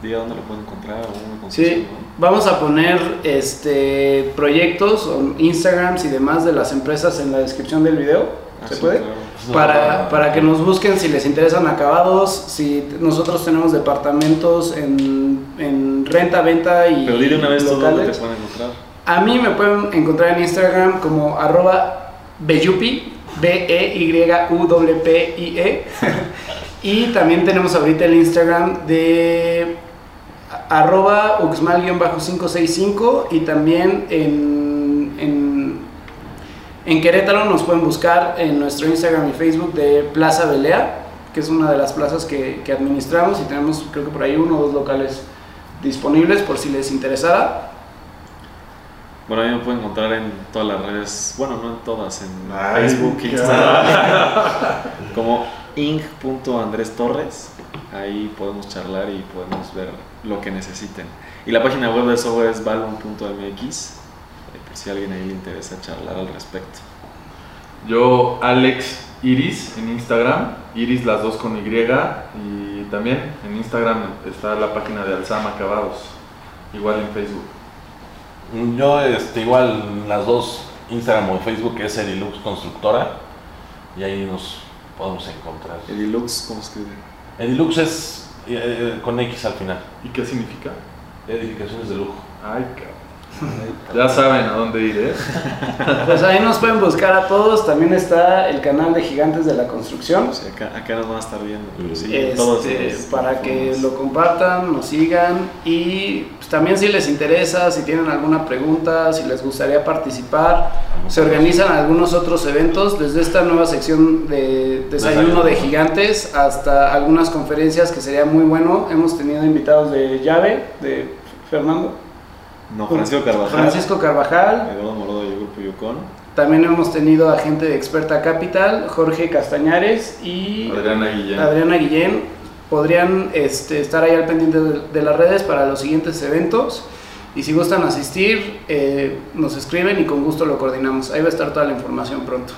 diga dónde lo puede encontrar o Sí, ¿no? vamos a poner este proyectos o Instagrams y demás de las empresas en la descripción del video. ¿Se puede? claro. Para, para que nos busquen si les interesan acabados, si nosotros tenemos departamentos en, en renta, venta y Pero di de una vez todo lo que te locales. pueden encontrar. A mí me pueden encontrar en Instagram como arroba beyupi, B-E-Y-U-P-I-E. y también tenemos ahorita el Instagram de arroba uxmal-565 y también en, en, en Querétaro nos pueden buscar en nuestro Instagram y Facebook de Plaza Belea, que es una de las plazas que, que administramos y tenemos creo que por ahí uno o dos locales disponibles por si les interesara. Bueno, a mí me pueden encontrar en todas las redes, bueno, no en todas, en Ay, Facebook, Instagram, como ing.andrés Torres. Ahí podemos charlar y podemos ver lo que necesiten. Y la página web del software es balon.mx, si a alguien ahí le interesa charlar al respecto. Yo, Alex Iris en Instagram, Iris las dos con Y, y también en Instagram está la página de Alzama Acabados, igual en Facebook. Yo, este, igual, las dos, Instagram o Facebook, es Edilux Constructora. Y ahí nos podemos encontrar. Edilux, ¿cómo escribe? Edilux es eh, eh, con X al final. ¿Y qué significa? Edificaciones de lujo. Ay, cabrón. Ya saben a dónde ir, ¿eh? Pues ahí nos pueden buscar a todos. También está el canal de Gigantes de la Construcción. Sea, acá, acá nos van a estar viendo. Sí, Este, todas las para que lo compartan, nos sigan y pues, también si les interesa, si tienen alguna pregunta, si les gustaría participar, se organizan algunos otros eventos, desde esta nueva sección de desayuno de gigantes hasta algunas conferencias que sería muy bueno. Hemos tenido invitados de llave, de Fernando. No, Francisco Carvajal. Francisco Carvajal, Eduardo Morodo y el Grupo Yukon. también hemos tenido a gente de Experta Capital, Jorge Castañares y Adriana Guillén. Adriana Guillén. Podrían este, estar ahí al pendiente de, de las redes para los siguientes eventos. Y si gustan asistir, eh, nos escriben y con gusto lo coordinamos. Ahí va a estar toda la información pronto.